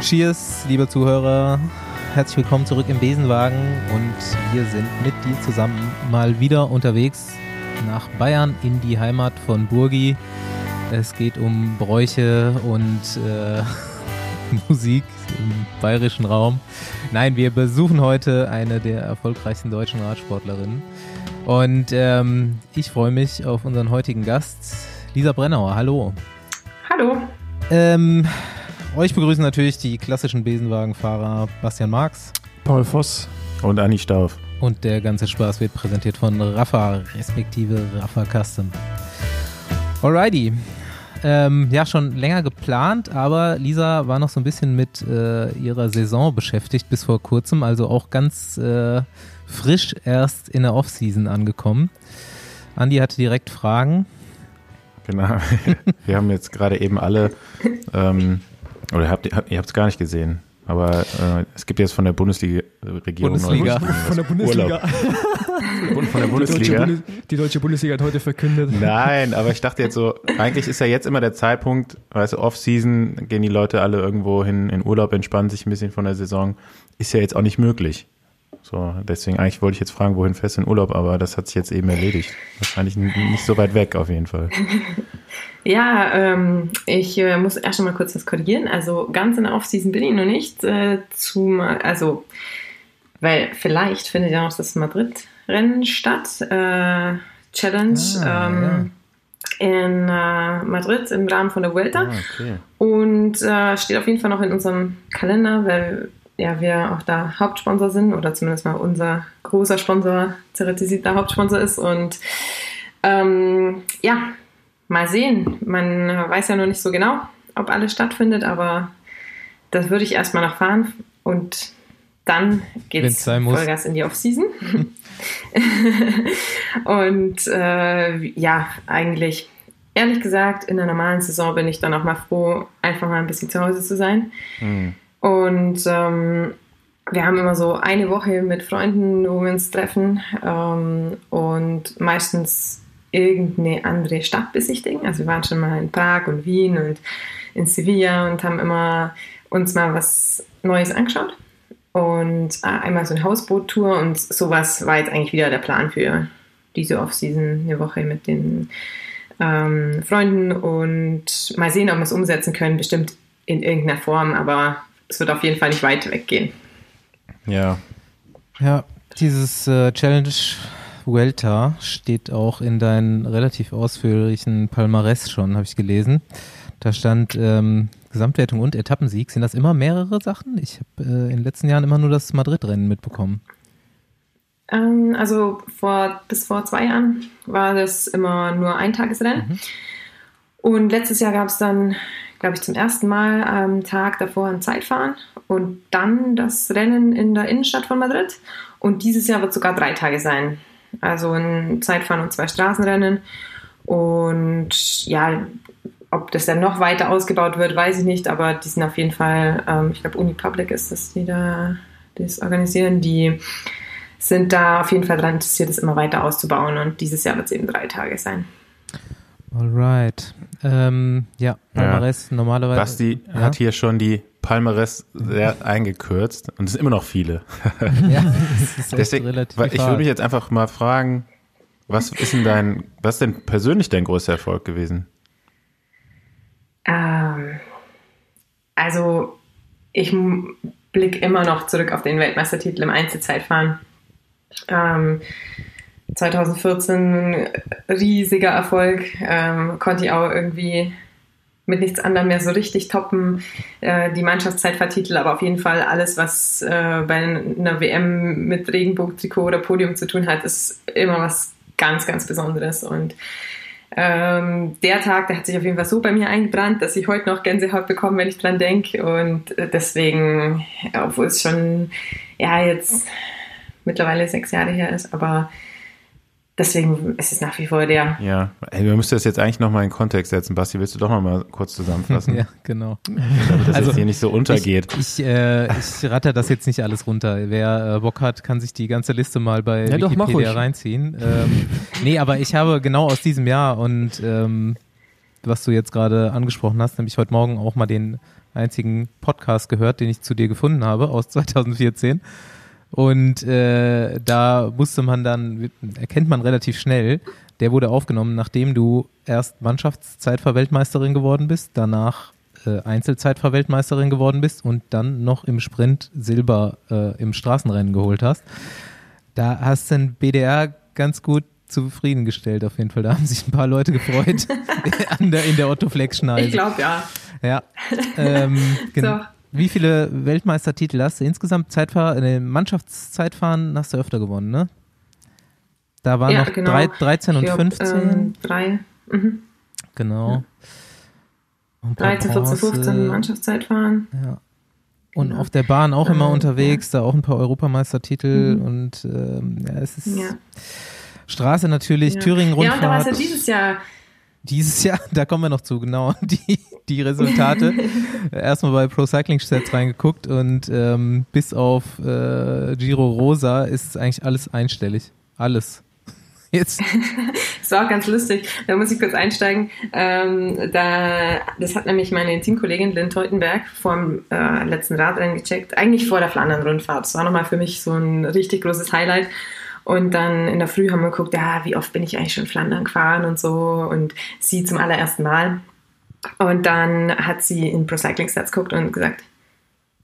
Cheers, liebe Zuhörer. Herzlich willkommen zurück im Besenwagen und wir sind mit dir zusammen mal wieder unterwegs nach Bayern in die Heimat von Burgi. Es geht um Bräuche und äh, Musik im bayerischen Raum. Nein, wir besuchen heute eine der erfolgreichsten deutschen Radsportlerinnen. Und ähm, ich freue mich auf unseren heutigen Gast, Lisa Brennauer. Hallo. Hallo. Ähm, euch begrüßen natürlich die klassischen Besenwagenfahrer Bastian Marx. Paul Voss. Und Anni Stauf. Und der ganze Spaß wird präsentiert von Rafa, respektive Rafa Custom. Alrighty. Ähm, ja, schon länger geplant, aber Lisa war noch so ein bisschen mit äh, ihrer Saison beschäftigt bis vor kurzem, also auch ganz äh, frisch erst in der Offseason angekommen. Andi hatte direkt Fragen. Genau. Wir haben jetzt gerade eben alle, ähm, oder habt, ihr habt es gar nicht gesehen, aber äh, es gibt jetzt von der Bundesliga-Regierung Bundesliga. Von der Bundesliga. von der Die deutsche, Bundesliga. Die deutsche Bundesliga hat heute verkündet. Nein, aber ich dachte jetzt so, eigentlich ist ja jetzt immer der Zeitpunkt, weißt du, Off-Season, gehen die Leute alle irgendwo hin in Urlaub, entspannen sich ein bisschen von der Saison. Ist ja jetzt auch nicht möglich. So, deswegen eigentlich wollte ich jetzt fragen, wohin fest in Urlaub, aber das hat sich jetzt eben erledigt. Wahrscheinlich nicht so weit weg auf jeden Fall. Ja, ähm, ich äh, muss erst mal kurz was korrigieren. Also ganz in der Offseason bin ich noch nicht. Äh, zum, also, weil vielleicht findet ja noch das Madrid-Rennen statt. Äh, Challenge Ah, ähm, in äh, Madrid im Rahmen von der Vuelta. Ah, okay. Und äh, steht auf jeden Fall noch in unserem Kalender, weil ja, wir auch da Hauptsponsor sind oder zumindest mal unser großer Sponsor Ceratizid der Hauptsponsor ist. Und ähm, ja, mal sehen. Man weiß ja noch nicht so genau, ob alles stattfindet, aber das würde ich erstmal noch fahren und dann geht es. Vollgas in die Offseason. und äh, ja, eigentlich, ehrlich gesagt, in der normalen Saison bin ich dann auch mal froh, einfach mal ein bisschen zu Hause zu sein. Hm. Und ähm, wir haben immer so eine Woche mit Freunden, wo wir uns treffen ähm, und meistens irgendeine andere Stadt besichtigen. Also wir waren schon mal in Prag und Wien und in Sevilla und haben immer uns mal was Neues angeschaut. Und äh, einmal so eine Hausboot-Tour und sowas war jetzt eigentlich wieder der Plan für diese Off-Season, eine Woche mit den ähm, Freunden und mal sehen, ob wir es umsetzen können, bestimmt in irgendeiner Form, aber es wird auf jeden Fall nicht weit weggehen. Ja, Ja, dieses äh, Challenge Vuelta steht auch in deinen relativ ausführlichen Palmares schon, habe ich gelesen. Da stand ähm, Gesamtwertung und Etappensieg. Sind das immer mehrere Sachen? Ich habe äh, in den letzten Jahren immer nur das Madrid-Rennen mitbekommen. Ähm, also vor, bis vor zwei Jahren war das immer nur ein Tagesrennen. Und letztes Jahr gab es dann, glaube ich, zum ersten Mal am Tag davor ein Zeitfahren und dann das Rennen in der Innenstadt von Madrid. Und dieses Jahr wird sogar drei Tage sein. Also ein Zeitfahren und zwei Straßenrennen. Und ja, ob das dann noch weiter ausgebaut wird, weiß ich nicht, aber die sind auf jeden Fall, ähm, ich glaube, Unipublic ist das, die da das organisieren, die sind da auf jeden Fall daran interessiert, es immer weiter auszubauen und dieses Jahr wird es eben drei Tage sein. Alright. Ähm, ja, Palmares normalerweise. Basti ja? hat hier schon die Palmares sehr eingekürzt und es sind immer noch viele. Ja, das ist echt Deswegen, relativ weil ich würde mich jetzt einfach mal fragen, was ist denn dein, was ist denn persönlich dein größter Erfolg gewesen? Ähm, also ich blicke immer noch zurück auf den Weltmeistertitel im Einzelzeitfahren. Ähm, 2014 riesiger Erfolg, ähm, konnte ich auch irgendwie mit nichts anderem mehr so richtig toppen. Äh, die Mannschaftszeitfahrtitel, aber auf jeden Fall alles, was äh, bei einer WM mit Regenbogentrikot oder Podium zu tun hat, ist immer was ganz, ganz Besonderes. Und ähm, der Tag, der hat sich auf jeden Fall so bei mir eingebrannt, dass ich heute noch Gänsehaut bekomme, wenn ich dran denke. Und äh, deswegen, obwohl es schon ja jetzt mittlerweile sechs Jahre her ist, aber deswegen ist es nach wie vor der. Ja, ey, wir müssen das jetzt eigentlich nochmal in Kontext setzen. Basti, willst du doch nochmal kurz zusammenfassen, Ja, genau. damit das Also, jetzt hier nicht so untergeht? Ich, ich, äh, ich ratter das jetzt nicht alles runter. Wer äh, Bock hat, kann sich die ganze Liste mal bei Ja, doch, mach Wikipedia ruhig. reinziehen. Ähm, nee, aber ich habe genau aus diesem Jahr und ähm, was du jetzt gerade angesprochen hast, nämlich heute Morgen auch mal den einzigen Podcast gehört, den ich zu dir gefunden habe aus 2014. Und äh, da musste man dann, erkennt man relativ schnell, der wurde aufgenommen, nachdem du erst Mannschaftszeitfahrweltmeisterin geworden bist, danach äh, Einzelzeitfahrweltmeisterin geworden bist und dann noch im Sprint Silber äh, im Straßenrennen geholt hast. Da hast du den BDR ganz gut zufriedengestellt auf jeden Fall. Da haben sich ein paar Leute gefreut der, in der Otto Flex Schneide. Ich glaube ja. Ja. Ähm, so. Wie viele Weltmeistertitel hast du insgesamt? Zeitfahr äh, Mannschaftszeitfahren hast du öfter gewonnen, ne? Da waren ja, noch genau. drei, 13 und glaub, 15. Ähm, drei. Mhm. Genau. Ja. 13, 14, 15 Mannschaftszeitfahren. Ja. Und genau. auf der Bahn auch immer ähm, unterwegs, ja. da auch ein paar Europameistertitel mhm. und ähm, ja, es ist ja. Straße natürlich. Thüringen-Rundfahrt. Ja, und da war es ja dieses Jahr. Dieses Jahr, da kommen wir noch zu, genau, die, die Resultate. Erstmal bei Pro Cycling Stats reingeguckt und ähm, bis auf äh, Giro Rosa ist eigentlich alles einstellig. Alles. Jetzt. das war auch ganz lustig. Da muss ich kurz einsteigen. Ähm, da, das hat nämlich meine Teamkollegin Lynn Teutenberg vor dem äh, letzten Radrennen gecheckt. Eigentlich vor der Flandern-Rundfahrt. Das war nochmal für mich so ein richtig großes Highlight. Und dann in der Früh haben wir geguckt, ja, wie oft bin ich eigentlich schon Flandern gefahren und so. Und sie zum allerersten Mal. Und dann hat sie in Pro Cycling Stats geguckt und gesagt,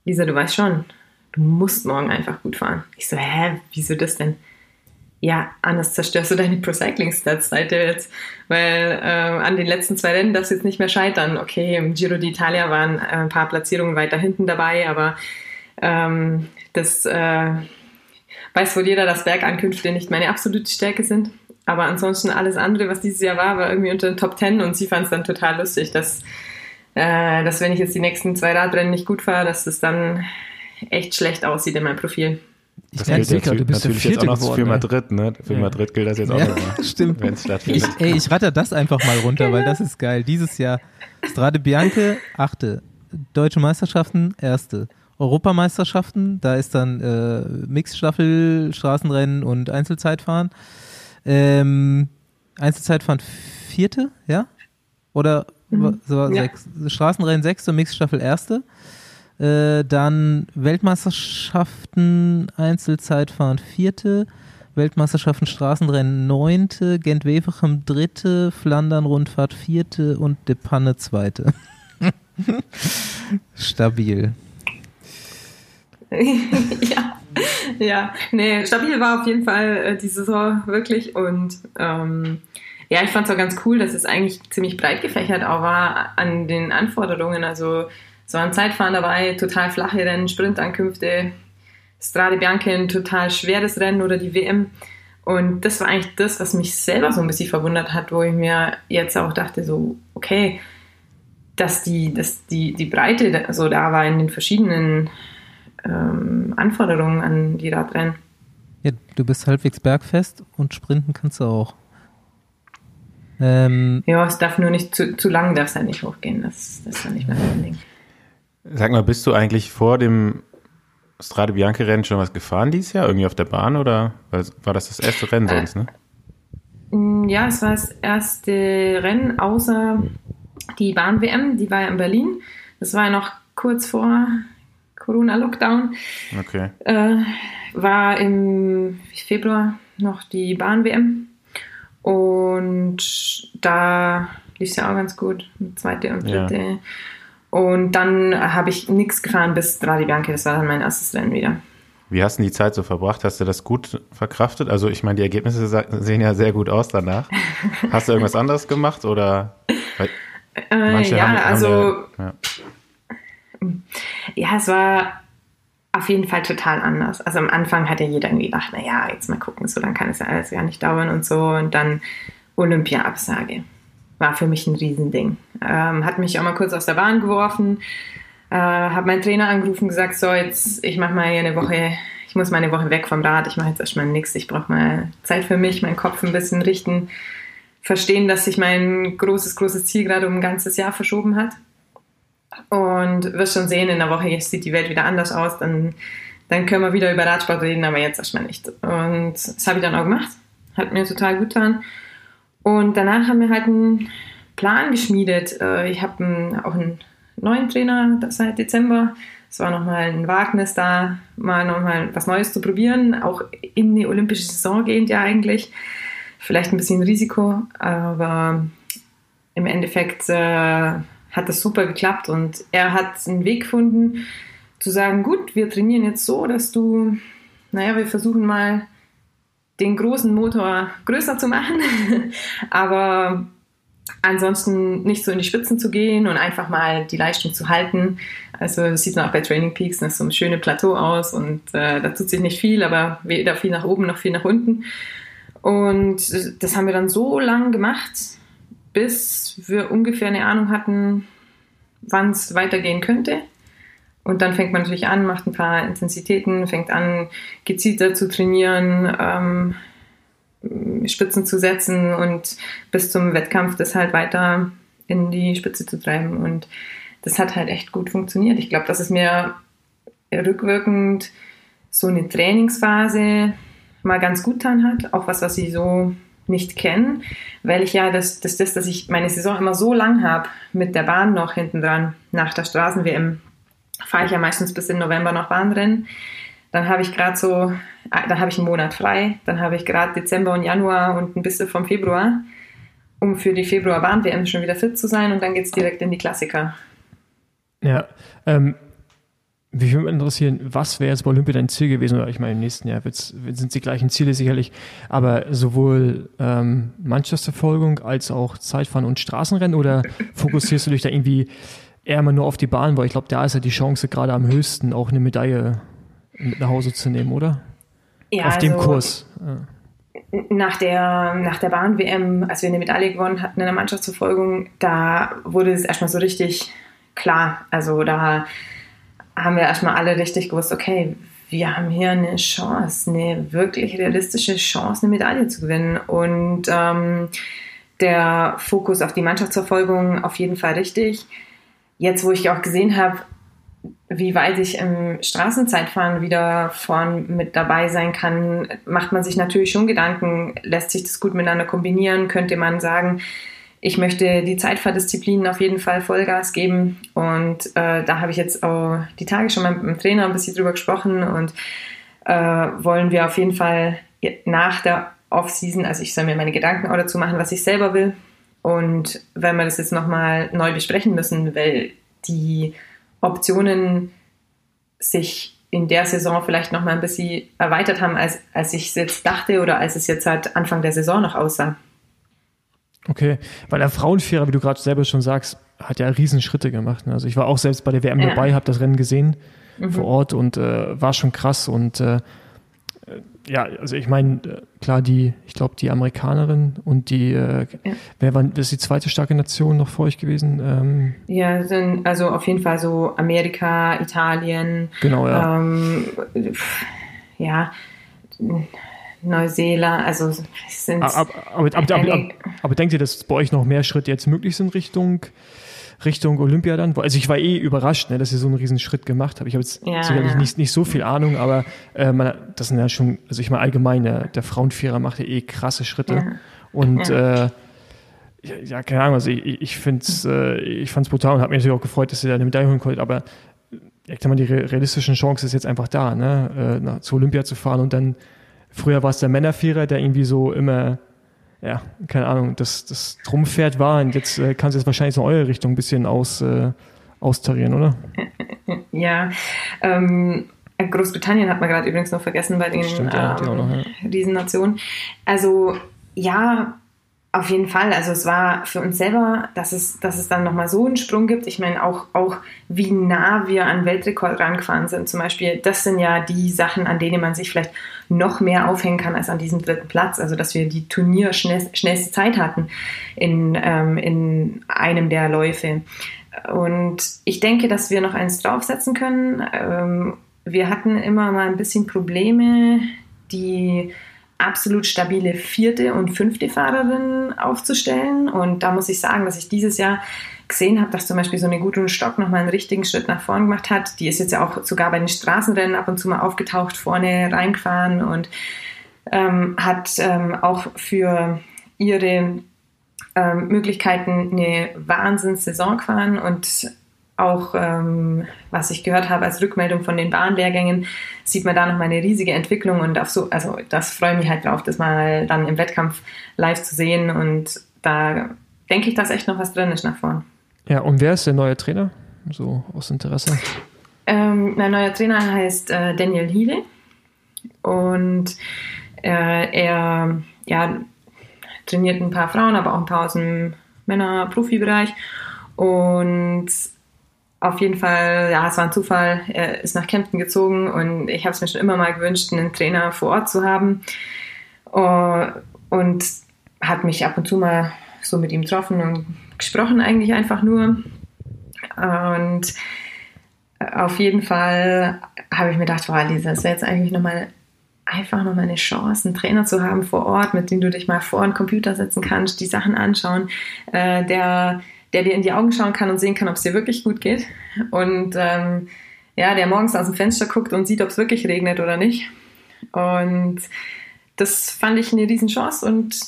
Lisa, du weißt schon, du musst morgen einfach gut fahren. Ich so, hä, wieso das denn? ja, anders zerstörst du deine Pro Cycling Stats Seite jetzt, weil äh, an den letzten zwei Rennen darfst du jetzt nicht mehr scheitern. Okay, im Giro d'Italia waren äh, ein paar Platzierungen weiter hinten dabei, aber ähm, das äh, weiß wohl jeder, dass Bergankünfte nicht meine absolute Stärke sind. Aber ansonsten alles andere, was dieses Jahr war, war irgendwie unter den Top Ten und sie fand es dann total lustig, dass, äh, dass wenn ich jetzt die nächsten zwei Radrennen nicht gut fahre, dass das dann echt schlecht aussieht in meinem Profil. Ich das gilt sicher, du bist natürlich jetzt auch noch geworden, für Madrid, ne? Für ja. Madrid gilt das jetzt auch ja, nochmal. Stimmt. Wenn es stattfindet. Ich, ey, ich ratter das einfach mal runter, weil das ist geil. Dieses Jahr Strade Bianche, achte. Deutsche Meisterschaften, erste. Europameisterschaften, da ist dann äh, Mixstaffel, Straßenrennen und Einzelzeitfahren. Ähm, Einzelzeitfahren vierte, ja? Oder mhm. so, ja. sechs, Straßenrennen sechste, Mixstaffel erste. Äh, dann Weltmeisterschaften Einzelzeitfahren vierte, Weltmeisterschaften Straßenrennen neunte, Gent-Wevelgem dritte, Flandern-Rundfahrt vierte und De Panne zweite. Stabil. ja, ja, nee, stabil war auf jeden Fall äh, die Saison wirklich und ähm, ja, ich fand es auch ganz cool, dass es eigentlich ziemlich breit gefächert auch war an den Anforderungen. Also so ein Zeitfahren dabei, total flache Rennen, Sprintankünfte, Strade Bianca ein total schweres Rennen oder die WM. Und das war eigentlich das, was mich selber so ein bisschen verwundert hat, wo ich mir jetzt auch dachte, so, okay, dass die, dass die, die Breite so da war in den verschiedenen ähm, Anforderungen an die Radrennen. Ja, du bist halbwegs bergfest und sprinten kannst du auch. Ähm, ja, es darf nur nicht zu, zu lang, darf es ja nicht hochgehen. Das, das ist ja nicht mehr mein Ding. Sag mal, bist du eigentlich vor dem Strade Bianca Rennen schon was gefahren dieses Jahr? Irgendwie auf der Bahn oder war das das erste Rennen sonst, ne? Mm, ja, es war das erste Rennen außer die Bahn-WM, die war ja in Berlin. Das war ja noch kurz vor Corona-Lockdown. Okay. Äh, war im Februar noch die Bahn-WM. Und da lief es ja auch ganz gut. Zweite und dritte. Ja. Und dann habe ich nichts gefahren bis Strade Bianca. Das war dann mein erstes Rennen wieder. Wie hast du die Zeit so verbracht? Hast du das gut verkraftet? Also ich meine, die Ergebnisse sehen ja sehr gut aus danach. Hast du irgendwas anderes gemacht oder? Äh, ja, haben, also haben ja. Ja, es war auf jeden Fall total anders. Also am Anfang hat ja jeder irgendwie gedacht, naja, jetzt mal gucken, so dann kann es ja alles gar nicht dauern und so. Und dann Olympia-Absage war für mich ein Riesending. Ähm, hat mich auch mal kurz aus der Bahn geworfen, äh, habe meinen Trainer angerufen und gesagt, so jetzt, ich mache mal hier eine Woche, ich muss mal eine Woche weg vom Rad, ich mache jetzt erstmal nichts, ich brauche mal Zeit für mich, meinen Kopf ein bisschen richten, verstehen, dass sich mein großes, großes Ziel gerade um ein ganzes Jahr verschoben hat. Und wirst schon sehen, in der Woche sieht die Welt wieder anders aus, dann, dann können wir wieder über Radsport reden, aber jetzt erstmal nicht. Und das habe ich dann auch gemacht, hat mir total gut getan. Und danach haben wir halt ein Plan geschmiedet. Äh, ich habe auch einen neuen Trainer seit Dezember. Es war nochmal ein Wagnis da, mal nochmal was Neues zu probieren, auch in die olympische Saison gehend ja eigentlich. Vielleicht ein bisschen Risiko, aber im Endeffekt äh, hat das super geklappt und er hat einen Weg gefunden, zu sagen, gut, wir trainieren jetzt so, dass du, naja, wir versuchen mal den großen Motor größer zu machen, aber ansonsten nicht so in die Spitzen zu gehen und einfach mal die Leistung zu halten. Also das sieht man auch bei Training Peaks nach so einem schönen Plateau aus und äh, da tut sich nicht viel, aber weder viel nach oben noch viel nach unten. Und das haben wir dann so lang gemacht, bis wir ungefähr eine Ahnung hatten, wann es weitergehen könnte. Und dann fängt man natürlich an, macht ein paar Intensitäten, fängt an, gezielter zu trainieren, ähm, Spitzen zu setzen und bis zum Wettkampf das halt weiter in die Spitze zu treiben. Und das hat halt echt gut funktioniert. Ich glaube, dass es mir rückwirkend so eine Trainingsphase mal ganz gut getan hat. Auch was, was ich so nicht kenne, weil ich ja das, das, das, dass ich meine Saison immer so lang habe mit der Bahn noch hinten dran nach der Straßen-WM, fahre ich ja meistens bis in November noch Bahnrennen. Dann habe ich gerade so, ah, dann habe ich einen Monat frei, dann habe ich gerade Dezember und Januar und ein bisschen vom Februar, um für die Februar-Bahn-WM schon wieder fit zu sein und dann geht es direkt in die Klassiker. Ja, ähm, mich würde interessieren, was wäre jetzt bei Olympia dein Ziel gewesen? Oder ich meine, im nächsten Jahr sind die gleichen Ziele sicherlich, aber sowohl ähm, Mannschaftsverfolgung als auch Zeitfahren und Straßenrennen oder fokussierst du dich da irgendwie eher mal nur auf die Bahn? Weil ich glaube, da ist ja die Chance gerade am höchsten, auch eine Medaille mit nach Hause zu nehmen, oder? Ja, auf also dem Kurs. Nach der, nach der Bahn-WM, als wir eine Medaille gewonnen hatten in der Mannschaftsverfolgung, da wurde es erstmal so richtig klar. Also da haben wir erstmal alle richtig gewusst, okay, wir haben hier eine Chance, eine wirklich realistische Chance, eine Medaille zu gewinnen. Und ähm, der Fokus auf die Mannschaftsverfolgung auf jeden Fall richtig. Jetzt, wo ich auch gesehen habe, wie weit ich im Straßenzeitfahren wieder vorn mit dabei sein kann, macht man sich natürlich schon Gedanken, lässt sich das gut miteinander kombinieren, könnte man sagen, ich möchte die Zeitfahrdisziplinen auf jeden Fall Vollgas geben. Und äh, da habe ich jetzt auch die Tage schon mal mit dem Trainer ein bisschen drüber gesprochen und äh, wollen wir auf jeden Fall nach der Off-Season, also ich soll mir meine Gedanken auch dazu machen, was ich selber will. Und wenn wir das jetzt nochmal neu besprechen müssen, weil die Optionen sich in der Saison vielleicht nochmal ein bisschen erweitert haben, als, als ich es jetzt dachte oder als es jetzt halt Anfang der Saison noch aussah. Okay, weil der Frauenvierer, wie du gerade selber schon sagst, hat ja Riesenschritte gemacht. Ne? Also ich war auch selbst bei der WM ja. dabei, habe das Rennen gesehen mhm. vor Ort und äh, war schon krass. Und äh, ja, also ich meine, äh, klar, die, ich glaube, die Amerikanerin und die, äh, ja. wer war das ist die zweite starke Nation noch vor euch gewesen? Ähm, ja, sind also auf jeden Fall so Amerika, Italien. Genau, ja. Ähm, ja Neuseeland, also sind. Aber, aber, aber, aber, denkt ihr, dass bei euch noch mehr Schritte jetzt möglich sind Richtung, Richtung Olympia dann? Also ich war eh überrascht, ne, dass ihr so einen riesen Schritt gemacht habt. Ich habe jetzt ja, sicherlich ja. Nicht, nicht so viel Ahnung, aber äh, man, das sind ja schon, also ich meine allgemein, der, der Frauenvierer macht ja eh krasse Schritte. Ja. Und äh, ja, keine Ahnung, also ich, ich finde es äh, ich fand's brutal und habe mich natürlich auch gefreut, dass ihr da eine Medaille holen konntet, aber ich sag mal, die realistischen Chancen ist jetzt einfach da, ne, äh, nach, zu Olympia zu fahren und dann Früher war es der Männervierer, der irgendwie so immer, ja, keine Ahnung, das, das Trumpfpferd war. Und jetzt äh, kannst du es wahrscheinlich in eure Richtung ein bisschen aus, äh, austarieren, oder? Ja, ähm, Großbritannien hat man gerade übrigens noch vergessen bei den Stimmt, ja, ähm, noch, ja. Riesennationen. Also ja, auf jeden Fall. Also es war für uns selber, dass es, dass es dann nochmal so einen Sprung gibt. Ich meine auch, auch, wie nah wir an Weltrekord rangefahren sind. Zum Beispiel, das sind ja die Sachen, an denen man sich vielleicht noch mehr aufhängen kann als an diesem dritten Platz. Also dass wir die Turnier schnellste Zeit hatten in, ähm, in einem der Läufe. Und ich denke, dass wir noch eins draufsetzen können. Ähm, wir hatten immer mal ein bisschen Probleme, die absolut stabile vierte und fünfte Fahrerin aufzustellen. Und da muss ich sagen, dass ich dieses Jahr gesehen habe, dass zum Beispiel so eine Gudrun Stock nochmal einen richtigen Schritt nach vorn gemacht hat. Die ist jetzt ja auch sogar bei den Straßenrennen ab und zu mal aufgetaucht, vorne reingefahren und ähm, hat ähm, auch für ihre ähm, Möglichkeiten, eine Wahnsinnssaison fahren und auch, ähm, was ich gehört habe als Rückmeldung von den Bahnlehrgängen, sieht man da noch mal eine riesige Entwicklung und auf so, also das freue ich mich halt drauf, das mal dann im Wettkampf live zu sehen und da denke ich, dass echt noch was drin ist nach vorn. Ja, und wer ist der neue Trainer? So aus Interesse. Ähm, mein neuer Trainer heißt äh, Daniel Healy und äh, er ja, trainiert ein paar Frauen, aber auch ein paar aus dem Männer-Profi-Bereich und auf jeden Fall, ja, es war ein Zufall. Er ist nach Kempten gezogen und ich habe es mir schon immer mal gewünscht, einen Trainer vor Ort zu haben. Uh, und hat mich ab und zu mal so mit ihm getroffen und gesprochen, eigentlich einfach nur. Und auf jeden Fall habe ich mir gedacht, wow, Lisa, das wäre jetzt eigentlich nochmal einfach nochmal eine Chance, einen Trainer zu haben vor Ort, mit dem du dich mal vor einen Computer setzen kannst, die Sachen anschauen, äh, der der dir in die Augen schauen kann und sehen kann, ob es dir wirklich gut geht. Und ähm, ja, der morgens aus dem Fenster guckt und sieht, ob es wirklich regnet oder nicht. Und das fand ich eine Riesenchance und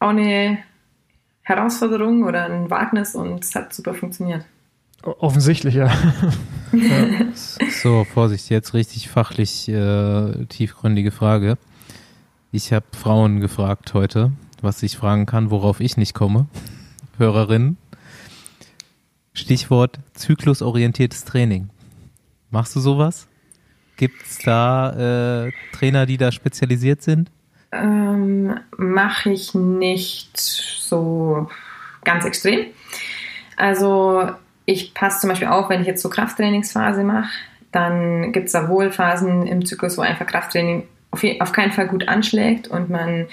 auch eine Herausforderung oder ein Wagnis und es hat super funktioniert. Offensichtlich, ja. ja. So, Vorsicht, jetzt richtig fachlich äh, tiefgründige Frage. Ich habe Frauen gefragt heute, was ich fragen kann, worauf ich nicht komme. Hörerinnen. Stichwort zyklusorientiertes Training. Machst du sowas? Gibt es da äh, Trainer, die da spezialisiert sind? Ähm, Mache ich nicht so ganz extrem. Also ich passe zum Beispiel auf, wenn ich jetzt so Krafttrainingsphase mache, dann gibt es da wohl Phasen im Zyklus, wo einfach Krafttraining auf, auf keinen Fall gut anschlägt und man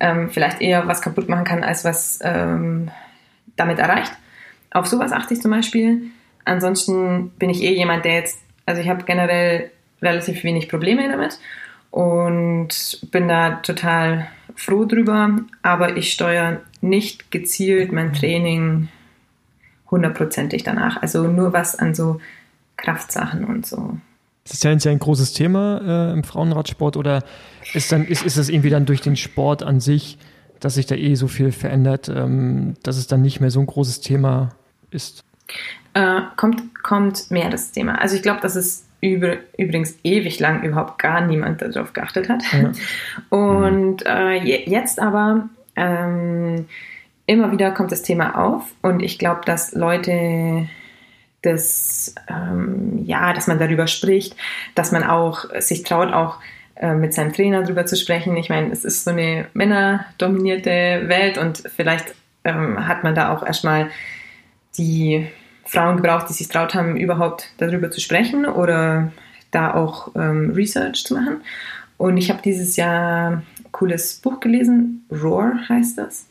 ähm, vielleicht eher was kaputt machen kann, als was ähm, damit erreicht. Auf sowas achte ich zum Beispiel. Ansonsten bin ich eh jemand, der jetzt, also ich habe generell relativ wenig Probleme damit und bin da total froh drüber, aber ich steuere nicht gezielt mein Training hundertprozentig danach. Also nur was an so Kraftsachen und so. Das ist ja ein großes Thema äh, im Frauenradsport oder ist, dann, ist, ist es irgendwie dann durch den Sport an sich, dass sich da eh so viel verändert, ähm, dass es dann nicht mehr so ein großes Thema ist? Äh, kommt, kommt mehr das Thema. Also ich glaube, dass es über, übrigens ewig lang überhaupt gar niemand darauf geachtet hat. Ja. Und äh, jetzt aber ähm, immer wieder kommt das Thema auf und ich glaube, dass Leute das, ähm, ja, dass man darüber spricht, dass man auch sich traut, auch äh, mit seinem Trainer darüber zu sprechen. Ich meine, es ist so eine männerdominierte Welt und vielleicht ähm, hat man da auch erstmal die Frauen gebraucht, die sich traut haben, überhaupt darüber zu sprechen oder da auch ähm, Research zu machen. Und ich habe dieses Jahr ein cooles Buch gelesen, Roar heißt das.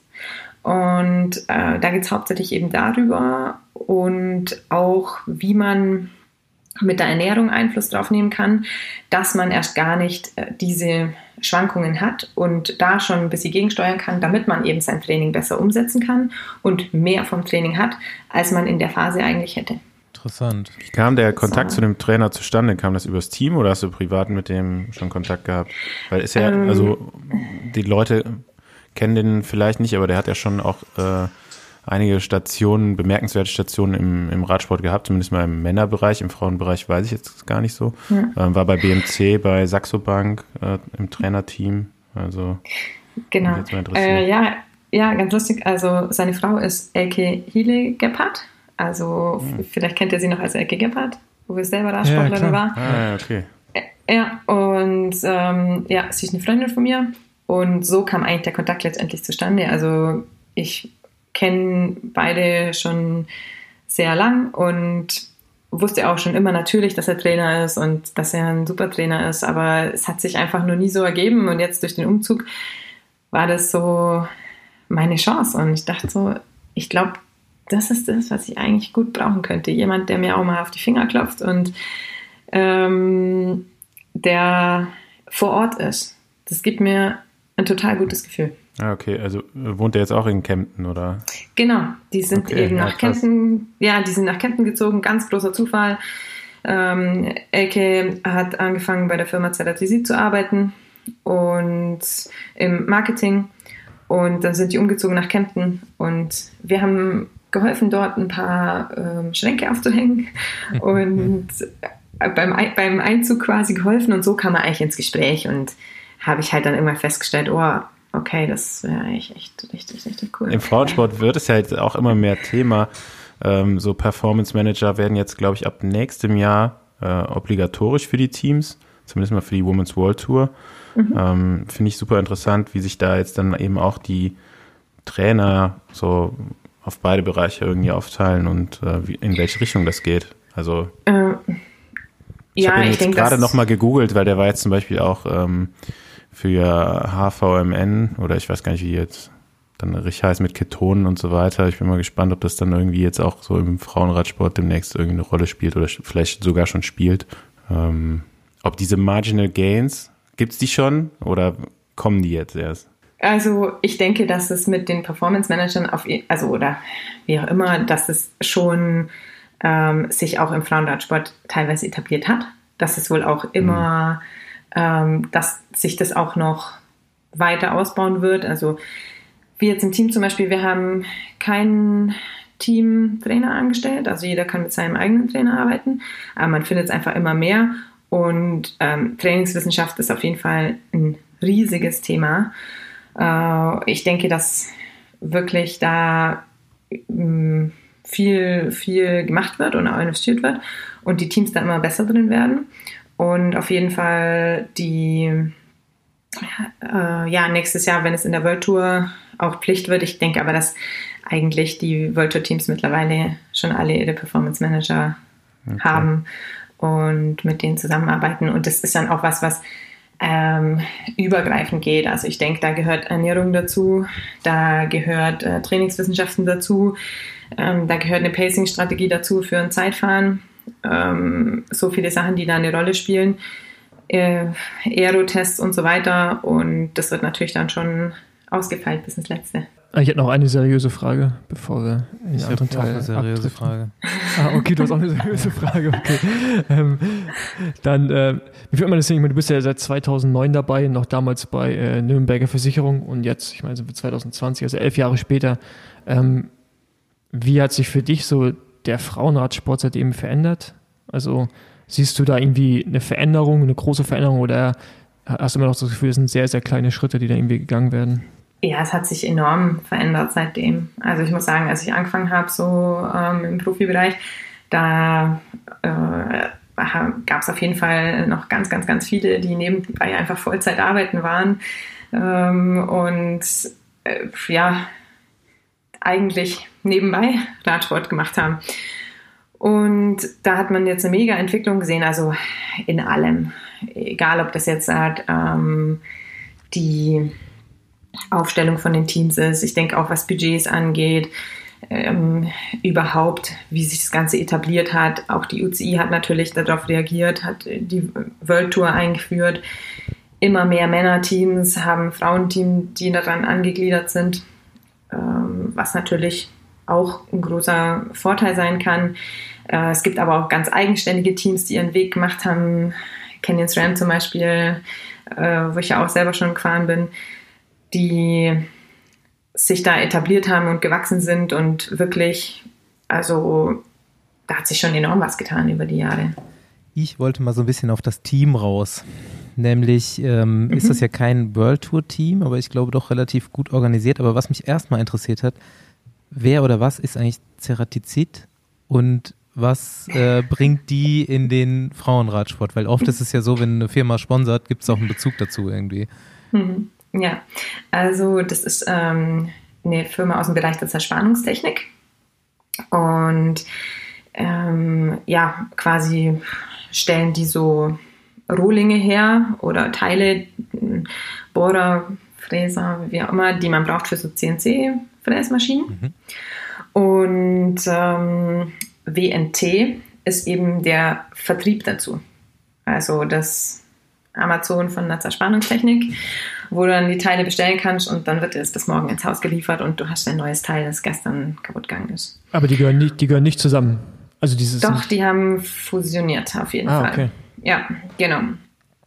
Und äh, da geht es hauptsächlich eben darüber und auch, wie man mit der Ernährung Einfluss drauf nehmen kann, dass man erst gar nicht äh, diese Schwankungen hat und da schon ein bisschen gegensteuern kann, damit man eben sein Training besser umsetzen kann und mehr vom Training hat, als man in der Phase eigentlich hätte. Interessant. Wie kam der Kontakt so. zu dem Trainer zustande? Kam das übers Team oder hast du privat mit dem schon Kontakt gehabt? Weil ist ja, ähm, also die Leute kennen den vielleicht nicht, aber der hat ja schon auch äh, einige Stationen, bemerkenswerte Stationen im, im Radsport gehabt, zumindest mal im Männerbereich, im Frauenbereich weiß ich jetzt gar nicht so. Ja. Ähm, war bei BMC, bei Saxo Bank äh, im Trainerteam. Also genau. Äh, ja, ja, ganz lustig. Also seine Frau ist Elke Hiele Gebhardt. Also hm. vielleicht kennt ihr sie noch als Elke Gebhardt, wo wir selber Radsportlerin ja, war. Ah, ja, okay. Ja, und ähm, ja, sie ist eine Freundin von mir. Und so kam eigentlich der Kontakt letztendlich zustande. Also ich kenne beide schon sehr lang und wusste auch schon immer natürlich, dass er Trainer ist und dass er ein super Trainer ist, aber es hat sich einfach nur nie so ergeben und jetzt durch den Umzug war das so meine Chance und ich dachte so, ich glaube, das ist das, was ich eigentlich gut brauchen könnte. Jemand, der mir auch mal auf die Finger klopft und ähm, der vor Ort ist. Das gibt mir ein total gutes Gefühl. Ah, okay. Also äh, wohnt er jetzt auch in Kempten, oder? Genau, die sind okay, eben nach krass. Kempten, ja, die sind nach Kempten gezogen, ganz großer Zufall. Ähm, Elke hat angefangen bei der Firma ZRTC zu arbeiten und im Marketing Und dann sind die umgezogen nach Kempten und wir haben geholfen, dort ein paar ähm, Schränke aufzuhängen und beim, beim Einzug quasi geholfen und so kam er eigentlich ins Gespräch und habe ich halt dann immer festgestellt, oh, okay, das wäre eigentlich echt richtig, richtig cool. Im Frauensport wird es ja jetzt auch immer mehr Thema. Ähm, so Performance Manager werden jetzt, glaube ich, ab nächstem Jahr äh, obligatorisch für die Teams, zumindest mal für die Women's World Tour. Mhm. Ähm, Finde ich super interessant, wie sich da jetzt dann eben auch die Trainer so auf beide Bereiche irgendwie aufteilen und äh, wie, in welche Richtung das geht. Also äh, ich ja, habe jetzt gerade nochmal gegoogelt, weil der war jetzt zum Beispiel auch ähm, für HVMN oder ich weiß gar nicht, wie jetzt dann richtig heißt mit Ketonen und so weiter. Ich bin mal gespannt, ob das dann irgendwie jetzt auch so im Frauenradsport demnächst irgendwie eine Rolle spielt oder vielleicht sogar schon spielt. Ähm, ob diese Marginal Gains, gibt es die schon oder kommen die jetzt erst? Also ich denke, dass es mit den Performance Managern auf, also oder wie auch immer, dass es schon ähm, sich auch im Frauenradsport teilweise etabliert hat. Dass es wohl auch immer, mhm. Ähm, dass sich das auch noch weiter ausbauen wird. Also wie jetzt im Team zum Beispiel, wir haben keinen Teamtrainer angestellt, also jeder kann mit seinem eigenen Trainer arbeiten, aber man findet es einfach immer mehr und ähm, Trainingswissenschaft ist auf jeden Fall ein riesiges Thema. Äh, ich denke, dass wirklich da mh, mm, viel, viel gemacht wird und auch investiert wird und die Teams da immer besser drin werden. Und auf jeden Fall die, äh, ja, nächstes Jahr, wenn es in der World Tour auch Pflicht wird, ich denke aber, dass eigentlich die World Tour Teams mittlerweile schon alle ihre Performance Manager okay. haben und mit denen zusammenarbeiten. Und das ist dann auch was, was ähm, übergreifend geht. Also ich denke, da gehört Ernährung dazu, da gehört äh, Trainingswissenschaften dazu, ähm, da gehört eine Pacing-Strategie dazu für ein Zeitfahren. Ähm, so viele Sachen, die da eine Rolle spielen. Äh, Aerotests und so weiter. Und das wird natürlich dann schon ausgefeilt bis ins Letzte. Ich hätte noch eine seriöse Frage, bevor wir in den anderen Teil. Eine seriöse abdriften. Frage. Ah, okay, du hast auch eine seriöse Frage. Okay. Ähm, dann, äh, wie fühlt man das hin? Ich meine, du bist ja seit 2009 dabei, noch damals bei äh, Nürnberger Versicherung und jetzt, ich meine, sind wir 2020, also elf Jahre später. Ähm, wie hat sich für dich so der Frauenradsport seitdem verändert? Also siehst du da irgendwie eine Veränderung, eine große Veränderung oder hast du immer noch das Gefühl, es sind sehr, sehr kleine Schritte, die da irgendwie gegangen werden? Ja, es hat sich enorm verändert seitdem. Also ich muss sagen, als ich angefangen habe, so ähm, im Profibereich, da äh, gab es auf jeden Fall noch ganz, ganz, ganz viele, die nebenbei einfach Vollzeit arbeiten waren. Ähm, und äh, ja, eigentlich nebenbei Radsport gemacht haben. Und da hat man jetzt eine mega Entwicklung gesehen, also in allem. Egal, ob das jetzt halt, ähm, die Aufstellung von den Teams ist, ich denke auch, was Budgets angeht, ähm, überhaupt, wie sich das Ganze etabliert hat. Auch die UCI hat natürlich darauf reagiert, hat die World Tour eingeführt. Immer mehr Männerteams haben Frauenteams, die daran angegliedert sind. Ähm, was natürlich auch ein großer Vorteil sein kann. Äh, es gibt aber auch ganz eigenständige Teams, die ihren Weg gemacht haben. Canyon SRAM zum Beispiel, äh, wo ich ja auch selber schon gefahren bin, die sich da etabliert haben und gewachsen sind und wirklich, also da hat sich schon enorm was getan über die Jahre. Ich wollte mal so ein bisschen auf das Team raus. Nämlich ähm, mhm. ist das ja kein World Tour Team, aber ich glaube doch relativ gut organisiert. Aber was mich erstmal interessiert hat, wer oder was ist eigentlich Ceratizid und was äh, bringt die in den Frauenradsport? Weil oft ist es ja so, wenn eine Firma sponsert, gibt es auch einen Bezug dazu irgendwie. Mhm. Ja, also das ist ähm, eine Firma aus dem Bereich der Zerspannungstechnik. Und ähm, ja, quasi stellen die so Rohlinge her oder Teile, Bohrer, Fräser, wie auch immer, die man braucht für so CNC-Fräsmaschinen. Mhm. Und ähm, WNT ist eben der Vertrieb dazu. Also das Amazon von der Zerspannungstechnik, wo du dann die Teile bestellen kannst und dann wird es bis morgen ins Haus geliefert und du hast ein neues Teil, das gestern kaputt gegangen ist. Aber die gehören nicht, die gehören nicht zusammen. Also dieses Doch, die haben fusioniert auf jeden ah, Fall. Okay. Ja, genau.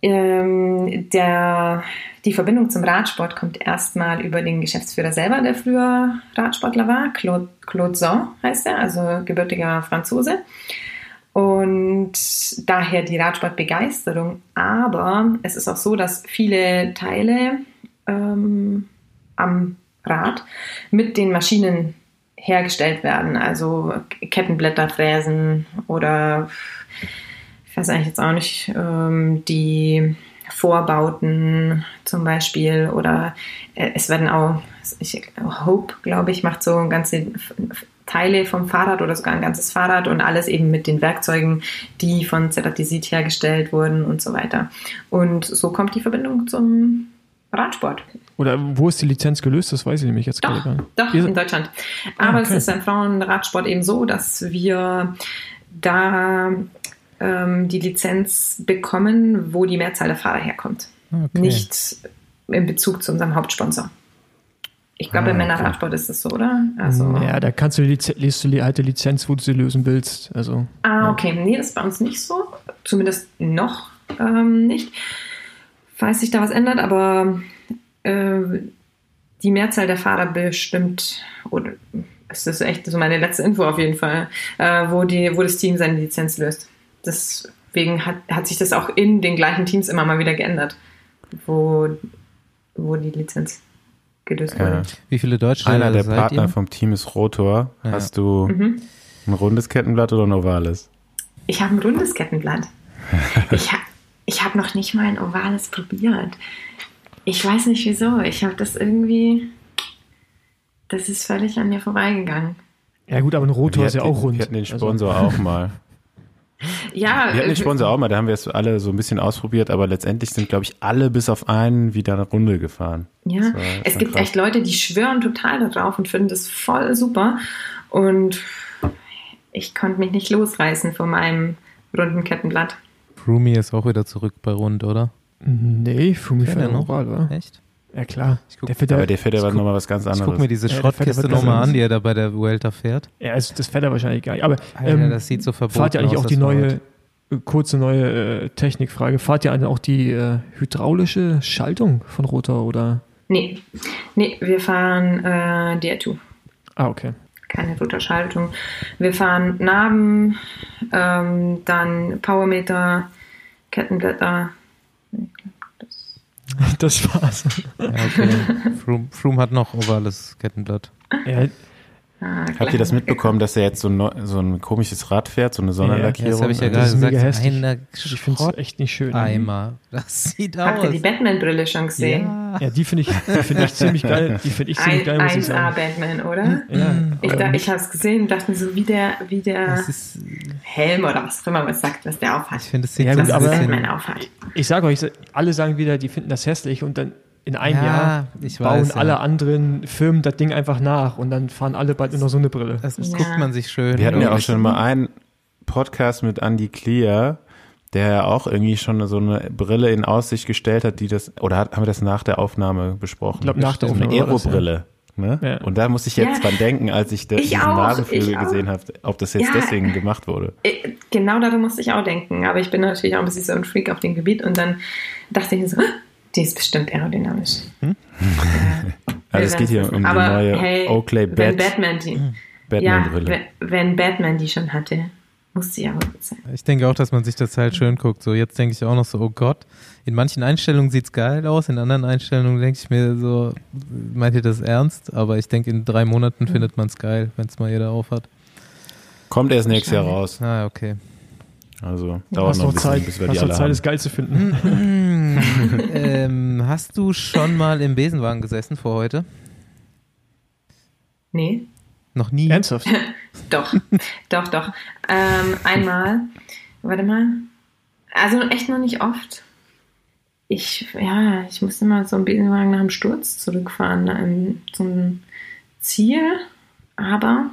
ähm, der, die Verbindung zum Radsport kommt erstmal über den Geschäftsführer selber, der früher Radsportler war. Claude, Claude Zon heißt er, also gebürtiger Franzose. Und daher die Radsportbegeisterung. Aber es ist auch so, dass viele Teile ähm, am Rad mit den Maschinen hergestellt werden. Also Kettenblätter fräsen oder ich weiß eigentlich jetzt auch nicht, ähm, die Vorbauten zum Beispiel oder äh, es werden auch, ich, Hope, glaube ich, macht so ganze Teile vom Fahrrad oder sogar ein ganzes Fahrrad und alles eben mit den Werkzeugen, die von Ceratisit hergestellt wurden und so weiter. Und so kommt die Verbindung zum Radsport. Oder wo ist die Lizenz gelöst? Das weiß ich nämlich jetzt doch, gerade Doch, in Deutschland. Aber ah, okay. es ist ein Frauenradsport eben so, dass wir da ähm, die Lizenz bekommen, wo die Mehrzahl der Fahrer herkommt. Okay. Nicht in Bezug zu unserem Hauptsponsor. Ich glaube, ah, im Männerradsport okay. ist das so, oder? Also, ja, da kannst du die, liest du die alte Lizenz, wo du sie lösen willst. Also, ah, okay. Ja. Nee, das ist bei uns nicht so. Zumindest noch ähm, nicht. Falls sich da was ändert, aber äh, die Mehrzahl der Fahrer bestimmt, oder es ist echt so meine letzte Info auf jeden Fall, äh, wo, die, wo das Team seine Lizenz löst deswegen hat, hat sich das auch in den gleichen Teams immer mal wieder geändert, wo, wo die Lizenz gelöst wurde. Wie viele Deutsche Einer der Partner ihr? vom Team ist Rotor. Ja. Hast du mhm. ein rundes Kettenblatt oder ein ovales? Ich habe ein rundes Kettenblatt. ich habe ich hab noch nicht mal ein ovales probiert. Ich weiß nicht wieso. Ich habe das irgendwie. Das ist völlig an mir vorbeigegangen. Ja, gut, aber ein Rotor ist ja auch rund. Wir hatten den also Sponsor also. auch mal. Ja, wir hatten den äh, Sponsor auch mal, da haben wir es alle so ein bisschen ausprobiert, aber letztendlich sind, glaube ich, alle bis auf einen wieder eine Runde gefahren. Ja, es gibt krass. echt Leute, die schwören total darauf und finden das voll super. Und ich konnte mich nicht losreißen von meinem runden Kettenblatt. Rumi ist auch wieder zurück bei Rund, oder? Nee, Fumi fährt noch, oder? Echt? Ja, klar. Guck, der fährt aber der fährt ja nochmal was ganz anderes. Ich guck mir diese ja, Schrottkiste nochmal an, die er da bei der Vuelta fährt. Ja, also das fährt er wahrscheinlich gar nicht. Aber ähm, das sieht so verboten Fahrt ihr eigentlich aus, auch die neue, äh, kurze neue äh, Technikfrage, fahrt ihr eigentlich auch die äh, hydraulische Schaltung von Rotor, oder? Nee, nee wir fahren äh, DR2. Ah, okay. Keine Rotorschaltung. Wir fahren Narben, ähm, dann Powermeter, Kettenblätter, Das war's. Ja, okay. Froome, Froome hat noch ovales Kettenblatt. Ja. Ah, Habt ihr das mitbekommen, dass er jetzt so ein, so ein komisches Rad fährt, so eine Sonderlackierung? Ja, das habe ich ja gerade gesagt. Ich finde es echt nicht schön. Eimer. Das sieht aus. Habt ihr die Batman-Brille schon gesehen? Ja, ja die finde ich, find ich ziemlich geil. Die finde ich ziemlich Ein, geil, muss ich sagen. 1A Batman, oder? Ja. Ich, ähm, ich habe es gesehen und dachte mir so, wie der, wie der ist, Helm oder was auch immer man sagt, was der aufhat. Ich finde, es sieht ja, gut, aber Batman aufhat. Ich sage euch, alle sagen wieder, die finden das hässlich und dann in einem ja, Jahr bauen weiß, alle ja. anderen Firmen das Ding einfach nach und dann fahren alle bald nur noch so eine Brille. Das ja. guckt man sich schön. Wir hatten ja auch schon mal einen Podcast mit Andy Clear, der ja auch irgendwie schon so eine Brille in Aussicht gestellt hat, die das, oder hat, haben wir das nach der Aufnahme besprochen? Ich glaube, nach der Aufnahme. Eine Aero-Brille. Ne? Ja. Und da muss ich jetzt ja. dran denken, als ich, ich diesen Nasenflügel gesehen habe, ob das jetzt ja. deswegen gemacht wurde. Äh, genau daran musste ich auch denken. Aber ich bin natürlich auch ein bisschen so ein Freak auf dem Gebiet und dann dachte ich mir so, die ist bestimmt aerodynamisch. Hm? Also es geht hier um die neue hey, Oakley Bat wenn Batman die, Batman ja, wenn, wenn Batman die schon hatte, muss sie ja gut sein. Ich denke auch, dass man sich das halt schön guckt. So jetzt denke ich auch noch so, oh Gott. In manchen Einstellungen sieht es geil aus, in anderen Einstellungen denke ich mir so, meint ihr das ernst? Aber ich denke, in drei Monaten mhm. findet man es geil, wenn es mal jeder aufhat. Kommt erst nächstes Jahr raus. Ah, okay. Also dauert noch ein bisschen, Zeit, bis wir die alle Zeit, haben. das geil zu finden. ähm, hast du schon mal im Besenwagen gesessen vor heute? Nee. Noch nie? Ernsthaft? doch, doch, doch. Ähm, einmal, warte mal. Also echt noch nicht oft. Ich, ja, ich musste mal so einen Besenwagen nach dem Sturz zurückfahren, zum Ziel, aber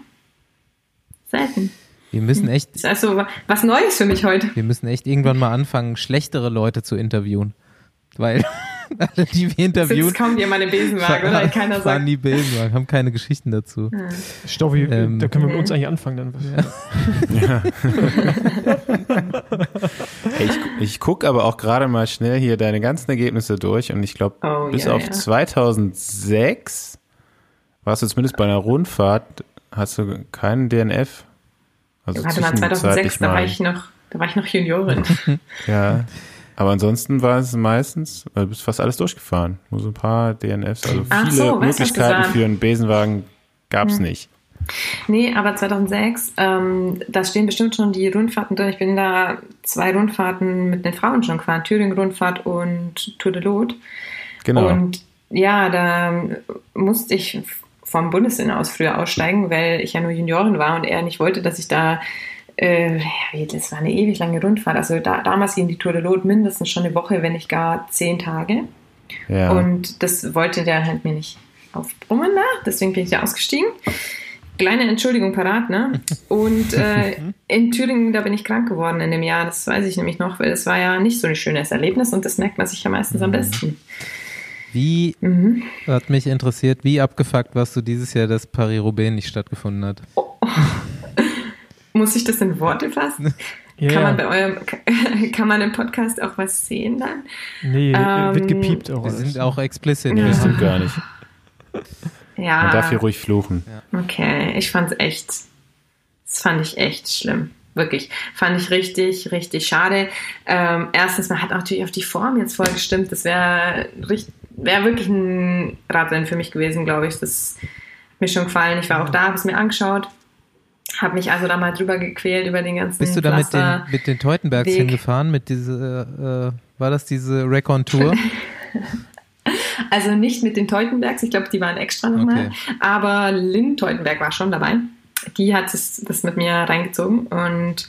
selten. Wir müssen echt. Das ist also was Neues für mich heute. Wir müssen echt irgendwann mal anfangen, schlechtere Leute zu interviewen. Weil alle, die wir interviewen. Sitzt kaum jemand im Besenwagen, oder? Keiner sagt. Fahren die Besenwagen, haben keine Geschichten dazu. Ja. Stoffi, ähm, da können wir mit uns eigentlich anfangen dann. Ja. ja. hey, ich, Ich gucke aber auch gerade mal schnell hier deine ganzen Ergebnisse durch und ich glaube, oh, bis ja, auf ja. 2006 warst du zumindest bei einer Rundfahrt, hast du keinen DNF. Also Warte mal, 2006, da war ich noch, da war ich noch Juniorin. ja. Aber ansonsten war es meistens, also du bist fast alles durchgefahren. Nur so ein paar DNFs, also viele so, Möglichkeiten für einen Besenwagen gab es hm. nicht. Nee, aber 2006, ähm, da stehen bestimmt schon die Rundfahrten drin. Ich bin da zwei Rundfahrten mit den Frauen schon gefahren, Thüringen-Rundfahrt und Tour de Lot. Genau. Und ja, da musste ich vom Bundessinne aus früher aussteigen, weil ich ja nur Juniorin war und er nicht wollte, dass ich da äh, das war eine ewig lange Rundfahrt. Also da, damals ging die Tour de Lot mindestens schon eine Woche, wenn nicht gar zehn Tage. Ja. Und das wollte der halt mir nicht aufbrummen da, deswegen bin ich da ausgestiegen kleine Entschuldigung parat, ne? Und äh, in Thüringen, da bin ich krank geworden in dem Jahr. Das weiß ich nämlich noch, weil es war ja nicht so ein schönes Erlebnis und das merkt man sich ja meistens mhm. am besten. Wie, mhm. hat mich interessiert, wie abgefuckt warst du dieses Jahr, dass Paris-Roubaix nicht stattgefunden hat? Oh. Muss ich das in Worte fassen? Yeah. Kann man bei eurem, kann man im Podcast auch was sehen dann? Nee, ähm, wird gepiept auch. Wir sind auch explizit. Ja. Das stimmt gar nicht. Ja. Man darf hier ruhig fluchen. Okay, ich fand's echt, das fand ich echt schlimm. Wirklich. Fand ich richtig, richtig schade. Ähm, erstens, man hat natürlich auf die Form jetzt voll gestimmt. Das wäre wär wirklich ein Radrennen für mich gewesen, glaube ich. Das hat mir schon gefallen. Ich war auch da, habe es mir angeschaut. Habe mich also da mal drüber gequält über den ganzen Bist du da mit den, mit den Teutenbergs Weg. hingefahren? Mit diese, äh, war das diese Recon-Tour? Also nicht mit den Teutenbergs, ich glaube, die waren extra nochmal. Okay. Aber Lynn Teutenberg war schon dabei. Die hat das, das mit mir reingezogen und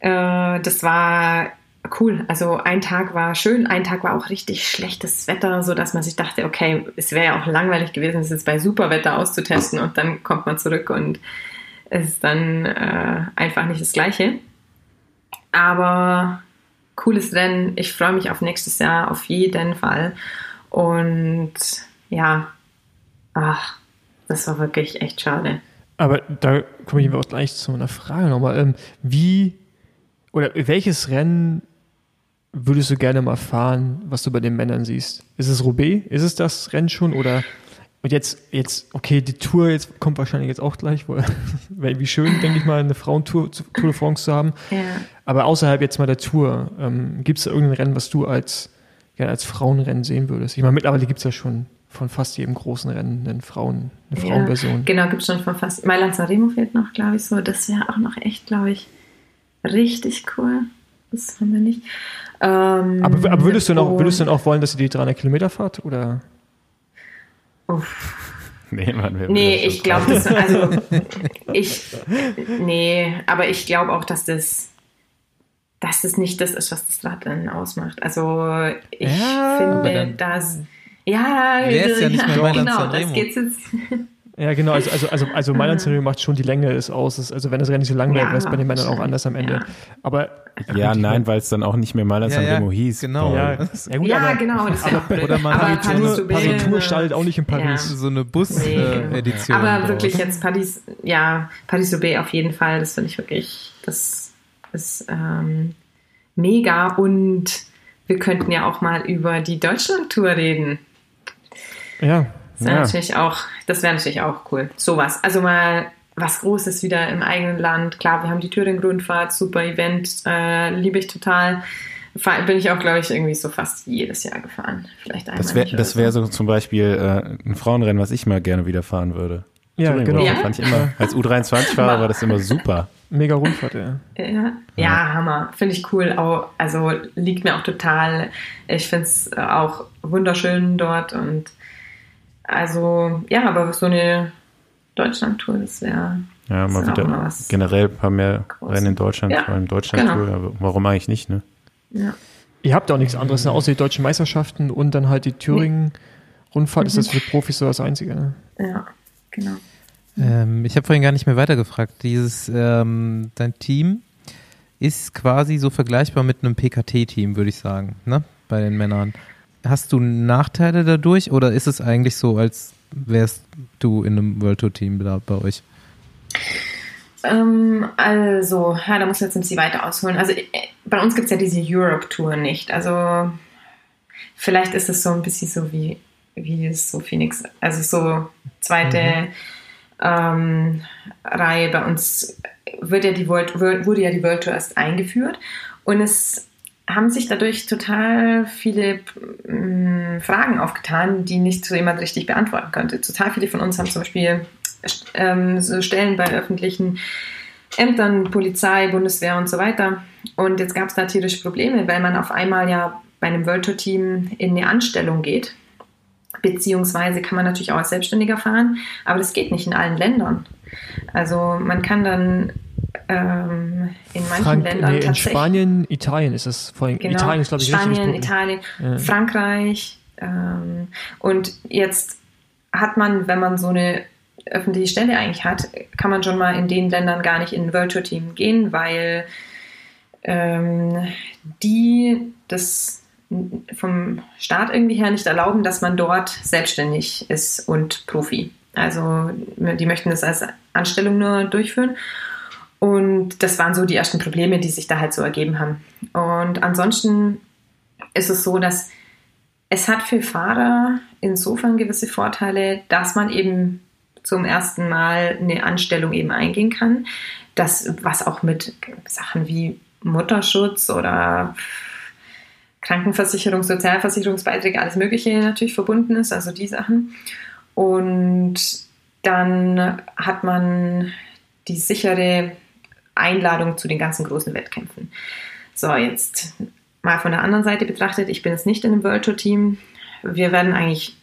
äh, das war cool. Also ein Tag war schön, ein Tag war auch richtig schlechtes Wetter, so dass man sich dachte, okay, es wäre ja auch langweilig gewesen, es jetzt bei Superwetter auszutesten und dann kommt man zurück und es ist dann äh, einfach nicht das Gleiche. Aber cooles Rennen. Ich freue mich auf nächstes Jahr auf jeden Fall. Und ja, ach, das war wirklich echt schade. Aber da komme ich auch gleich zu einer Frage nochmal. Ähm, wie oder welches Rennen würdest du gerne mal fahren, was du bei den Männern siehst? Ist es Roubaix? Ist es das Rennen schon? Oder und jetzt, jetzt, okay, die Tour jetzt kommt wahrscheinlich jetzt auch gleich, weil wie schön, denke ich mal, eine Frauentour Tour de France zu haben. Ja. Aber außerhalb jetzt mal der Tour, ähm, gibt es da irgendein Rennen, was du als gerne als Frauenrennen sehen würdest? Ich meine, mittlerweile gibt es ja schon von fast jedem großen Rennen eine, Frauen, eine ja, Frauenversion. Genau, gibt es schon von fast. Mailand Sanremo fehlt noch, glaube ich, so. Das wäre auch noch echt, glaube ich, richtig cool. Das haben wir nicht. Ähm, aber, aber, würdest, du noch, würdest du dann auch wollen, dass ihr die 300 Kilometer fahrt? Oder? Uff. Nee, Mann, wir nee ich glaube, das, also, ich, nee, aber ich glaube auch, dass das dass das nicht das ist, was das Radrennen ausmacht. Also ich ja, finde, dass ja, ist ja nicht mehr ja, genau, das geht's jetzt. Ja, genau, also, also, also, also Mailand Sanremo macht schon die Länge ist aus. Also wenn das Rennen nicht so lang wäre, wäre es bei den Männern auch anders am Ende. Ja. Aber ja, nein, weil es dann auch nicht mehr Mailand ja, Sanremo ja, hieß. Genau. Ja, ja, gut, ja aber, genau. Das aber, oder man Paris-Tour Paris startet auch nicht in Paris. So eine Bus-Edition. Nee, aber wirklich jetzt Paris, ja, Paris-Roubaix auf jeden Fall. Das finde ich wirklich, das ist ähm, mega und wir könnten ja auch mal über die Deutschland-Tour reden. Ja. Das wäre ja. natürlich auch, das wäre natürlich auch cool. Sowas. Also mal was Großes wieder im eigenen Land. Klar, wir haben die Thüringen-Rundfahrt, super Event, äh, liebe ich total. Bin ich auch, glaube ich, irgendwie so fast jedes Jahr gefahren. Vielleicht einmal. Das wäre das wär so. so zum Beispiel äh, ein Frauenrennen, was ich mal gerne wieder fahren würde. Ja, genau. Ja? Fand ich immer, als U23-Fahrer war das immer super. Mega Rundfahrt, ja. Ja, ja Hammer. Finde ich cool. Auch, also liegt mir auch total. Ich finde es auch wunderschön dort und also, ja, aber so eine Deutschland-Tour, das wäre. Ja, mal wieder mal generell ein paar mehr groß. Rennen in Deutschland, ja, vor allem Deutschland-Tour. Genau. warum eigentlich nicht, ne? Ja. Ihr habt auch nichts anderes, ne? außer die deutschen Meisterschaften und dann halt die Thüringen-Rundfahrt. Mhm. Ist das für Profis so das Einzige, ne? Ja, genau. Ähm, ich habe vorhin gar nicht mehr weitergefragt. Dieses, ähm, dein Team ist quasi so vergleichbar mit einem PKT-Team, würde ich sagen, ne? Bei den Männern. Hast du Nachteile dadurch oder ist es eigentlich so, als wärst du in einem World Tour Team bei euch? Ähm, also, ja, da muss ich jetzt ein bisschen weiter ausholen. Also, äh, bei uns gibt es ja diese Europe-Tour nicht. Also, vielleicht ist es so ein bisschen so wie, wie es so Phoenix, also so zweite mhm. ähm, Reihe bei uns wird ja die World, wurde ja die World Tour erst eingeführt und es haben sich dadurch total viele mh, mm, Fragen aufgetan, die nicht so jemand richtig beantworten könnte. Total viele von uns haben zum Beispiel ähm, so Stellen bei öffentlichen Ämtern, Polizei, Bundeswehr und so weiter. Und jetzt gab es da tierische Probleme, weil man auf einmal ja bei einem World Tour Team in eine Anstellung geht. Beziehungsweise kann man natürlich auch als Selbstständiger fahren, aber das geht nicht in allen Ländern. Also man kann dann ähm, in manchen Frank Ländern nee, in Spanien, Italien ist es vor allem. Genau, Italien ist glaube ich Spanien, Italien, ja. Frankreich ähm, und jetzt hat man, wenn man so eine öffentliche Stelle eigentlich hat, kann man schon mal in den Ländern gar nicht in ein Virtual Team gehen, weil ähm, die das vom Staat irgendwie her nicht erlauben, dass man dort selbstständig ist und Profi. Also die möchten das als Anstellung nur durchführen. Und das waren so die ersten Probleme, die sich da halt so ergeben haben. Und ansonsten ist es so, dass es hat für Fahrer insofern gewisse Vorteile, dass man eben zum ersten Mal eine Anstellung eben eingehen kann. Das, was auch mit Sachen wie Mutterschutz oder Krankenversicherung, Sozialversicherungsbeiträge, alles Mögliche natürlich verbunden ist, also die Sachen. Und dann hat man die sichere Einladung zu den ganzen großen Wettkämpfen. So, jetzt mal von der anderen Seite betrachtet, ich bin jetzt nicht in einem World Tour Team. Wir werden eigentlich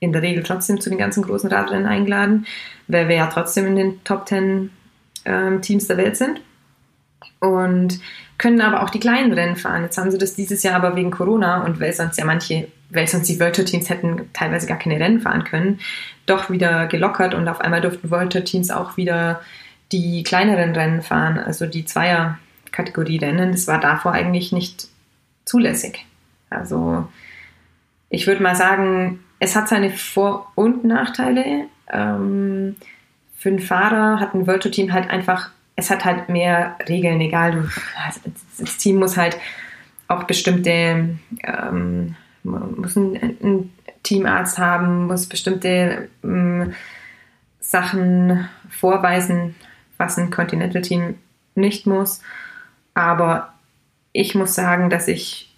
in der Regel trotzdem zu den ganzen großen Radrennen eingeladen, weil wir ja trotzdem in den Top 10 ähm, Teams der Welt sind. Und können aber auch die kleinen Rennen fahren. Jetzt haben sie das dieses Jahr aber wegen Corona und weil sonst ja manche, weil sonst die World Tour Teams hätten teilweise gar keine Rennen fahren können, doch wieder gelockert und auf einmal durften World Tour Teams auch wieder die kleineren Rennen fahren, also die Zweier-Kategorie-Rennen. Das war davor eigentlich nicht zulässig. Also ich würde mal sagen, es hat seine Vor- und Nachteile. Ähm, für einen Fahrer hat ein Virtual Team halt einfach, es hat halt mehr Regeln, egal, du, das Team muss halt auch bestimmte, ähm, muss einen, einen, Teamarzt haben, muss bestimmte ähm, Sachen vorweisen, was ein Continental Team nicht muss. Aber ich muss sagen, dass ich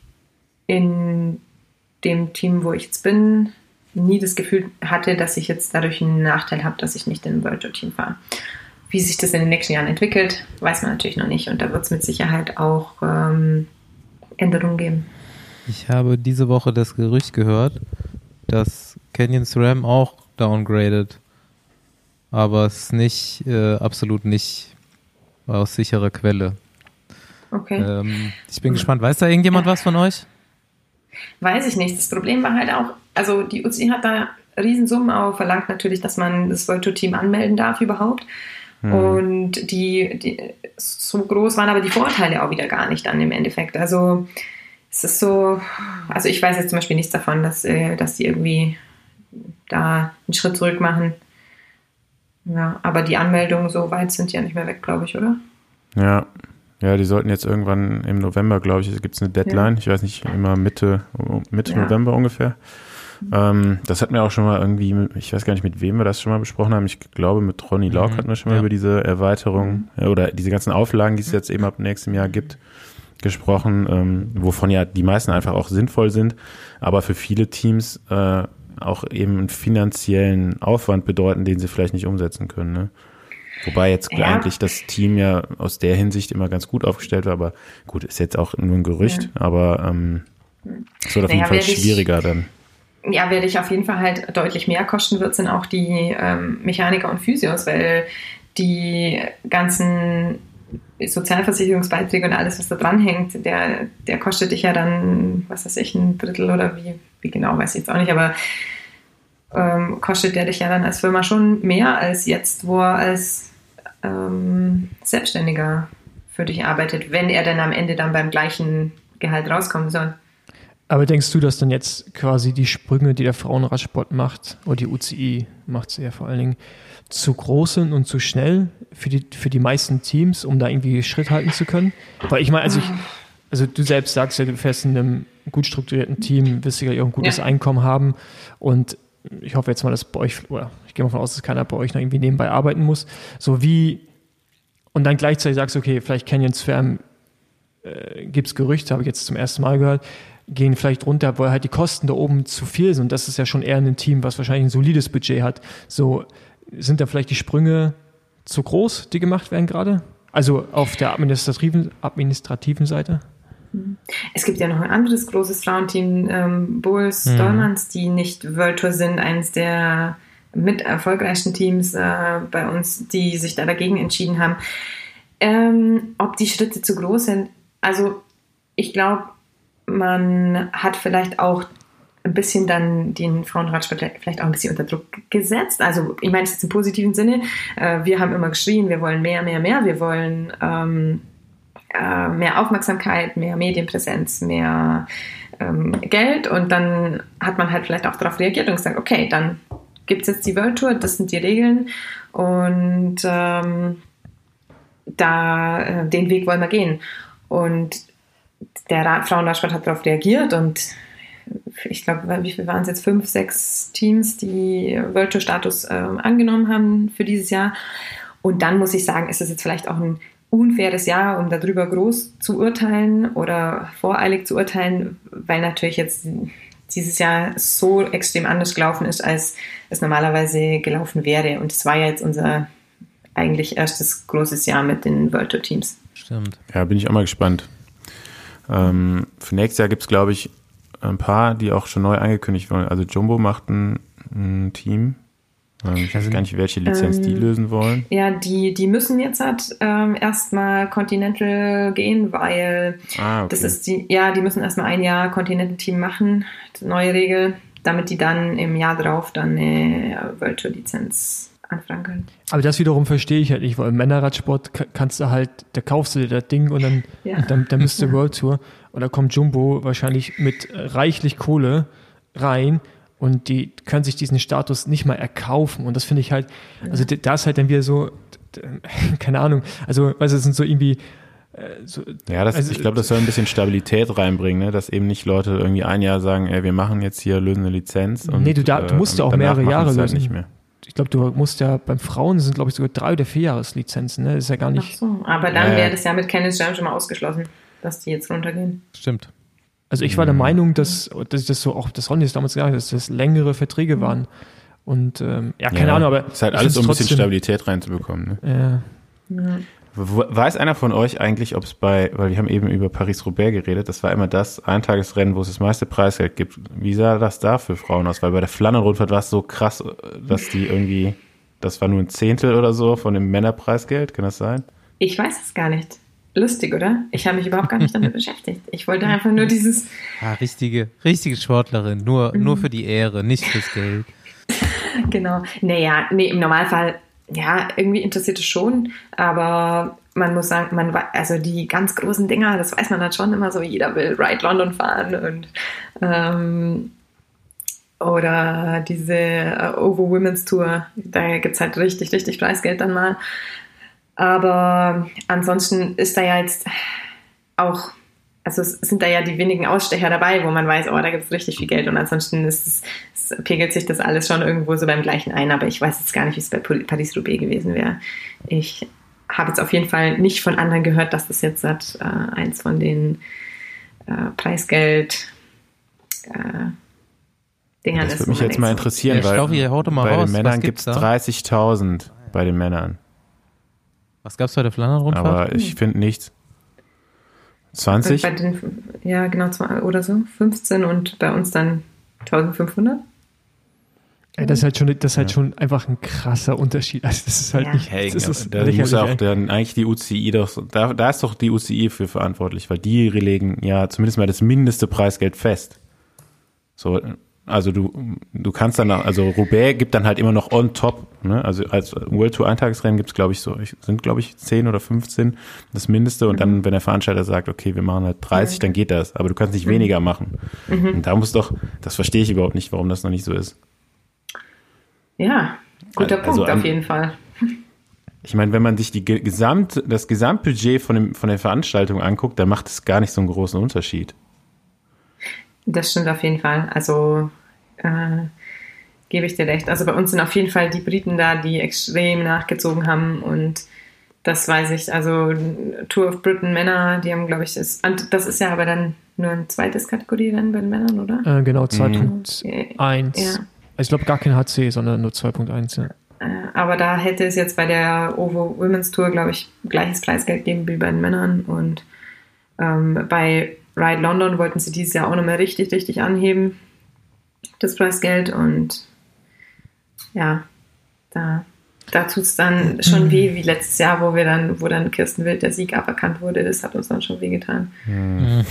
in dem Team, wo ich jetzt bin, nie das Gefühl hatte, dass ich jetzt dadurch einen Nachteil habe, dass ich nicht in ein World Tour Team fahre. Wie sich das in den nächsten Jahren entwickelt, weiß man natürlich noch nicht. Und da wird es mit Sicherheit auch ähm, Änderungen geben. Ich habe diese Woche das Gerücht gehört, dass Canyon SRAM auch downgradet. Aber es ist nicht, äh, absolut nicht aus sicherer Quelle. Okay. Ähm, ich bin gespannt. Weiß da irgendjemand was von euch? Weiß ich nicht. Das Problem war halt auch, also die UCI hat da Riesensummen auch verlangt natürlich, dass man das World Tour Team anmelden darf überhaupt. Hm. Und die, die so groß waren aber die Vorteile auch wieder gar nicht dann im Endeffekt. Also es ist so, also ich weiß jetzt zum Beispiel nichts davon, dass, äh, dass die irgendwie da einen Schritt zurück machen. Ja, aber die Anmeldungen so weit sind ja nicht mehr weg, glaube ich, oder? Ja, ja, die sollten jetzt irgendwann im November, glaube ich, gibt es eine Deadline. Ja. Ich weiß nicht, immer Mitte, Mitte ja. November ungefähr. Ähm, das hatten wir auch schon mal irgendwie, ich weiß gar nicht, mit wem wir das schon mal besprochen haben. Ich glaube, mit Ronny Lauk mhm. hatten wir schon mal ja. über diese Erweiterung mhm. oder diese ganzen Auflagen, die es jetzt eben ab nächstem Jahr gibt, gesprochen, ähm, wovon ja die meisten einfach auch sinnvoll sind, aber für viele Teams äh, auch eben einen finanziellen Aufwand bedeuten, den sie vielleicht nicht umsetzen können. Ne? Wobei jetzt ja. eigentlich das Team ja aus der Hinsicht immer ganz gut aufgestellt war, aber gut, ist jetzt auch nur ein Gerücht, ja. aber ähm, es wird auf naja, jeden Fall schwieriger ich, dann. Ja, werde ich auf jeden Fall halt deutlich mehr kosten wird, sind auch die ähm, Mechaniker und Physios, weil die ganzen Sozialversicherungsbeiträge und alles, was da dranhängt, der, der kostet dich ja dann, was weiß ich, ein Drittel oder wie, wie genau, weiß ich jetzt auch nicht, aber ähm, kostet der dich ja dann als Firma schon mehr als jetzt, wo er als ähm, Selbstständiger für dich arbeitet, wenn er dann am Ende dann beim gleichen Gehalt rauskommen soll. Aber denkst du, dass dann jetzt quasi die Sprünge, die der Frauenradsport macht, oder die UCI macht es ja vor allen Dingen, zu groß sind und zu schnell für die, für die meisten Teams, um da irgendwie Schritt halten zu können? Weil ich meine, also ich, also du selbst sagst ja, du fährst in einem gut strukturierten Team, wirst sicherlich auch ein gutes ja. Einkommen haben und ich hoffe jetzt mal, dass bei euch, oder ich gehe mal davon aus, dass keiner bei euch noch irgendwie nebenbei arbeiten muss. So wie, und dann gleichzeitig sagst, du, okay, vielleicht Canyon Swarm äh, gibt es Gerüchte, habe ich jetzt zum ersten Mal gehört, gehen vielleicht runter, weil halt die Kosten da oben zu viel sind. Und das ist ja schon eher ein Team, was wahrscheinlich ein solides Budget hat. So, sind da vielleicht die Sprünge zu groß, die gemacht werden gerade? Also auf der administrativen, administrativen Seite? Es gibt ja noch ein anderes großes Frauenteam, ähm, Bulls mhm. Dolmans, die nicht World Tour sind, eines der mit erfolgreichsten Teams äh, bei uns, die sich da dagegen entschieden haben. Ähm, ob die Schritte zu groß sind, also ich glaube, man hat vielleicht auch ein bisschen dann den Frauenradsport vielleicht auch ein bisschen unter Druck gesetzt. Also ich meine es jetzt im positiven Sinne. Äh, wir haben immer geschrien, wir wollen mehr, mehr, mehr. Wir wollen ähm, äh, mehr Aufmerksamkeit, mehr Medienpräsenz, mehr ähm, Geld. Und dann hat man halt vielleicht auch darauf reagiert und gesagt, okay, dann gibt es jetzt die World Tour, das sind die Regeln. Und ähm, da äh, den Weg wollen wir gehen. Und der Frauenradsport hat darauf reagiert und ich glaube, wie viel waren es jetzt? Fünf, sechs Teams, die World Tour Status äh, angenommen haben für dieses Jahr. Und dann muss ich sagen, ist es jetzt vielleicht auch ein unfaires Jahr, um darüber groß zu urteilen oder voreilig zu urteilen, weil natürlich jetzt dieses Jahr so extrem anders gelaufen ist, als es normalerweise gelaufen wäre. Und es war ja jetzt unser eigentlich erstes großes Jahr mit den World Tour Teams. Stimmt. Ja, bin ich auch mal gespannt. Ähm, für nächstes Jahr gibt es, glaube ich, ein paar, die auch schon neu angekündigt wurden. Also Jumbo macht ein, ein Team. Ähm, ich weiß gar nicht, welche Lizenz ähm, die lösen wollen. Ja, die, die müssen jetzt halt ähm, erstmal Continental gehen, weil ah, okay. das ist die, ja, die müssen erstmal ein Jahr Continental-Team machen, neue Regel, damit die dann im Jahr drauf dann eine World Tour Können. Aber das wiederum verstehe ich halt nicht, weil im Männerradsport kannst du halt, da kaufst du dir das Ding und dann, ja. und dann, dann bist du World Tour und da kommt Jumbo wahrscheinlich mit reichlich Kohle rein und die können sich diesen Status nicht mal erkaufen und das finde ich halt, also da ist halt dann wieder so, keine Ahnung, also, weißt du, es sind so irgendwie, äh, so, ja, das, also, ich glaube, das soll ein bisschen Stabilität reinbringen, ne? dass eben nicht Leute irgendwie ein Jahr sagen, ey, wir machen jetzt hier, lösen eine Lizenz. Und, nee, du, da, du musst ja auch mehrere Jahre halt lösen. Nicht mehr glaube, du musst ja beim Frauen sind, glaube ich, sogar drei oder vier Jahreslizenzen, ne? Das ist ja gar nicht. Ach so, aber dann wäre das ja mit Kenneth Jam schon mal ausgeschlossen, dass die jetzt runtergehen. Stimmt. Also ich war der Meinung, dass, dass das so auch, das Ronny ist damals gesagt, dass das längere Verträge mhm. waren. Und ähm, ja, keine ja, Ahnung, aber. Es ist halt alles, um ein bisschen Stabilität reinzubekommen. Ne? Ja. ja. Weiß einer von euch eigentlich, ob es bei, weil wir haben eben über Paris-Roubaix geredet, das war immer das Eintagesrennen, wo es das meiste Preisgeld gibt. Wie sah das da für Frauen aus? Weil bei der Flandern-Rundfahrt war es so krass, dass die irgendwie, das war nur ein Zehntel oder so von dem Männerpreisgeld, kann das sein? Ich weiß es gar nicht. Lustig, oder? Ich habe mich überhaupt gar nicht damit beschäftigt. Ich wollte einfach nur dieses. Ja, richtige, richtige Sportlerin, nur, mhm. nur für die Ehre, nicht fürs Geld. genau. Naja, nee, im Normalfall ja, irgendwie interessiert es schon, aber man muss sagen, man also die ganz großen Dinger, das weiß man dann schon immer so, jeder will Ride London fahren und ähm, oder diese Over Women's Tour, da gibt es halt richtig, richtig Preisgeld dann mal. Aber ansonsten ist da ja jetzt auch also es sind da ja die wenigen Ausstecher dabei, wo man weiß, oh, da gibt es richtig viel Geld und ansonsten ist es, es, pegelt sich das alles schon irgendwo so beim gleichen ein, aber ich weiß jetzt gar nicht, wie es bei Paris-Roubaix gewesen wäre. Ich habe jetzt auf jeden Fall nicht von anderen gehört, dass das jetzt hat, äh, eins von den äh, Preisgeld äh, Dingern das ist. Das würde mich jetzt mal interessieren, ja, weil Stoffi, mal bei raus. den Männern gibt es 30.000 bei den Männern. Was gab es bei der Flandern-Rundfahrt? Aber ich finde nichts. 20? Den, ja, genau, oder so. 15 und bei uns dann 1500. Ja, das ist halt schon, das ist halt ja. schon einfach ein krasser Unterschied. Also das ist halt ja. nicht. Hey, das ist da muss auch dann eigentlich die UCI doch, da, da ist doch die UCI für verantwortlich, weil die legen ja zumindest mal das mindeste Preisgeld fest. So, Also du, du kannst dann, also Roubaix gibt dann halt immer noch on top, ne? Also als World Tour Eintagesrennen gibt es, glaube ich, so, sind, glaube ich, 10 oder 15 das Mindeste. Und dann, mhm. wenn der Veranstalter sagt, okay, wir machen halt 30, dann geht das. Aber du kannst nicht mhm. weniger machen. Mhm. Und da muss doch, das verstehe ich überhaupt nicht, warum das noch nicht so ist. Ja, guter also, Punkt auf jeden Fall. Ich meine, wenn man sich die Gesamt, das Gesamtbudget von, dem, von der Veranstaltung anguckt, dann macht es gar nicht so einen großen Unterschied. Das stimmt auf jeden Fall. Also äh, gebe ich dir recht. Also bei uns sind auf jeden Fall die Briten da, die extrem nachgezogen haben und das weiß ich. Also Tour of Britain Männer, die haben, glaube ich, das, das ist ja aber dann nur ein zweites Kategorie dann bei den Männern, oder? Äh, genau, 2.1. Mhm. Ja. Also ich glaube gar kein HC, sondern nur 2.1, ja. Äh, aber da hätte es jetzt bei der OVO Women's Tour, glaube ich, gleiches Preisgeld geben wie bei den Männern. Und ähm, bei Ride London wollten sie dieses Jahr auch nochmal richtig, richtig anheben, das Preisgeld. Und ja, da, da tut es dann schon weh, wie letztes Jahr, wo wir dann, wo dann Kirsten Wild der Sieg aberkannt wurde. Das hat uns dann schon wehgetan. Mhm.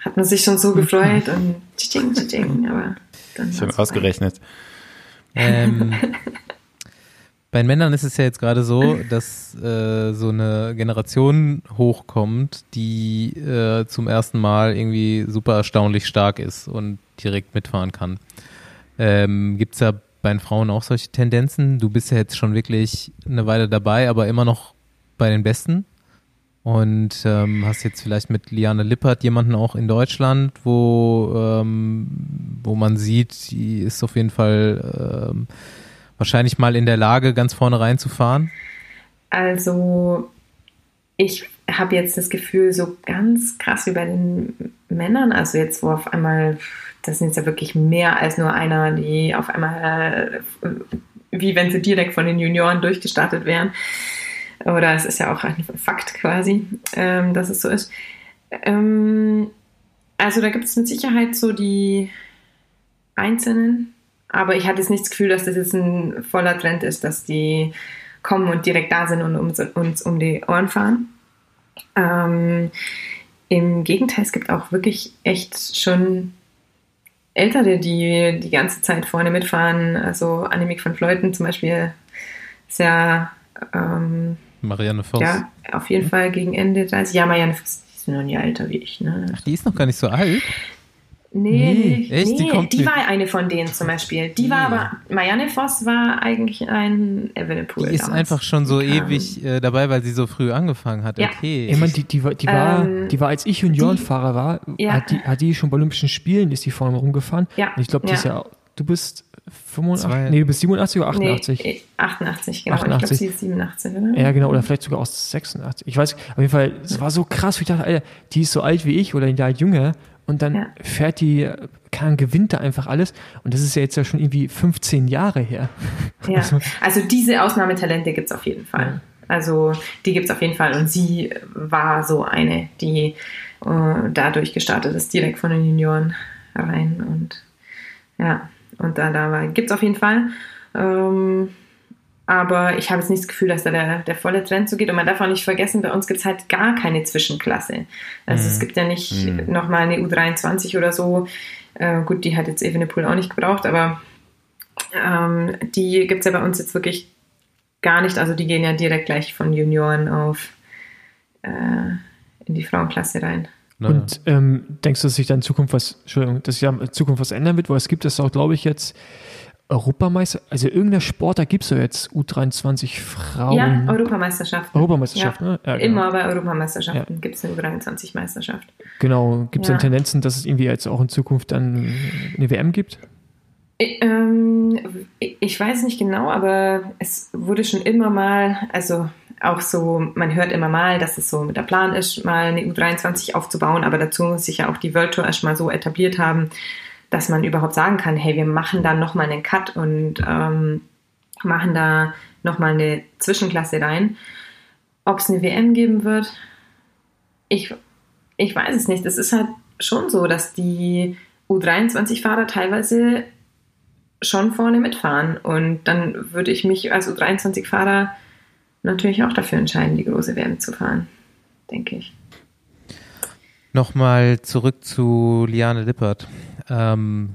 Hat man sich schon so gefreut und tsching, tsching, aber dann. Schon ausgerechnet. Ähm, bei Männern ist es ja jetzt gerade so, dass äh, so eine Generation hochkommt, die äh, zum ersten Mal irgendwie super erstaunlich stark ist und direkt mitfahren kann. Ähm, Gibt es ja bei den Frauen auch solche Tendenzen? Du bist ja jetzt schon wirklich eine Weile dabei, aber immer noch bei den Besten. Und ähm, hast jetzt vielleicht mit Liane Lippert jemanden auch in Deutschland, wo, ähm, wo man sieht, die ist auf jeden Fall ähm, wahrscheinlich mal in der Lage, ganz vorne reinzufahren? Also ich habe jetzt das Gefühl, so ganz krass wie bei den Männern, also jetzt wo auf einmal, das sind jetzt ja wirklich mehr als nur einer, die auf einmal, äh, wie wenn sie direkt von den Junioren durchgestartet wären, oder es ist ja auch ein Fakt quasi, ähm, dass es so ist. Ähm, also da gibt es mit Sicherheit so die Einzelnen, aber ich hatte jetzt nicht das Gefühl, dass das jetzt ein voller Trend ist, dass die kommen und direkt da sind und uns, uns um die Ohren fahren. Ähm, Im Gegenteil, es gibt auch wirklich echt schon Ältere, die die ganze Zeit vorne mitfahren. Also Annemiek von Fleuten zum Beispiel ist ja ähm, Marianne Voss. Ja, auf jeden Fall gegen Ende 30. Ja, Marianne Voss die ist noch nie älter wie ich. Ne? Ach, die ist noch gar nicht so alt. Nee, nee, echt? Nee, die, kommt die war eine von denen zum Beispiel. Die nee. war aber, Marianne Voss war eigentlich ein Evenepoel. Die ist damals. einfach schon so ähm, ewig äh, dabei, weil sie so früh angefangen hat. Ja. Okay. Ich meine, die, die, die, war, ähm, die war, als ich Juniorenfahrer war, ja. hat, die, hat die schon bei Olympischen Spielen, ist die vorne rumgefahren. Ja. Und ich glaube, die ist ja, du bist 85, nee, du bist 87 oder 88? Nee, 88, genau. 88. Ich glaube, sie ist 87, oder? Ja, genau, oder vielleicht sogar aus 86. Ich weiß, auf jeden Fall, es war so krass, wie ich dachte, Alter, die ist so alt wie ich oder ein Jahr jünger und dann ja. fährt die, kann, gewinnt da einfach alles und das ist ja jetzt ja schon irgendwie 15 Jahre her. Ja, also, also diese Ausnahmetalente gibt es auf jeden Fall. Also die gibt es auf jeden Fall und sie war so eine, die äh, dadurch gestartet ist, direkt von den Junioren rein und ja, und da, da gibt es auf jeden Fall. Ähm, aber ich habe jetzt nicht das Gefühl, dass da der, der volle Trend so geht. Und man darf auch nicht vergessen, bei uns gibt es halt gar keine Zwischenklasse. Also mhm. es gibt ja nicht mhm. nochmal eine U23 oder so. Äh, gut, die hat jetzt Evenepoel auch nicht gebraucht, aber ähm, die gibt es ja bei uns jetzt wirklich gar nicht. Also die gehen ja direkt gleich von Junioren auf äh, in die Frauenklasse rein. Und ähm, denkst du, dass sich dann in Zukunft was, Entschuldigung, dass sich in Zukunft was ändern wird? Weil es gibt es auch, glaube ich, jetzt Europameister, also irgendeiner Sport, da gibt es ja jetzt U23 Frauen. Ja, Europameisterschaften. Europameisterschaften, ja. Ne? ja genau. Immer bei Europameisterschaften ja. gibt es eine U23-Meisterschaft. Genau, gibt es ja. dann Tendenzen, dass es irgendwie jetzt auch in Zukunft dann eine WM gibt? Ich, ähm, ich weiß nicht genau, aber es wurde schon immer mal, also auch so, man hört immer mal, dass es so mit der Plan ist, mal eine U23 aufzubauen, aber dazu muss sich ja auch die World Tour erstmal so etabliert haben, dass man überhaupt sagen kann, hey, wir machen da nochmal einen Cut und ähm, machen da nochmal eine Zwischenklasse rein. Ob es eine WM geben wird, ich, ich weiß es nicht. Es ist halt schon so, dass die U23-Fahrer teilweise schon vorne mitfahren. Und dann würde ich mich als U23-Fahrer natürlich auch dafür entscheiden, die große WM zu fahren, denke ich. Nochmal zurück zu Liane Lippert. Ähm,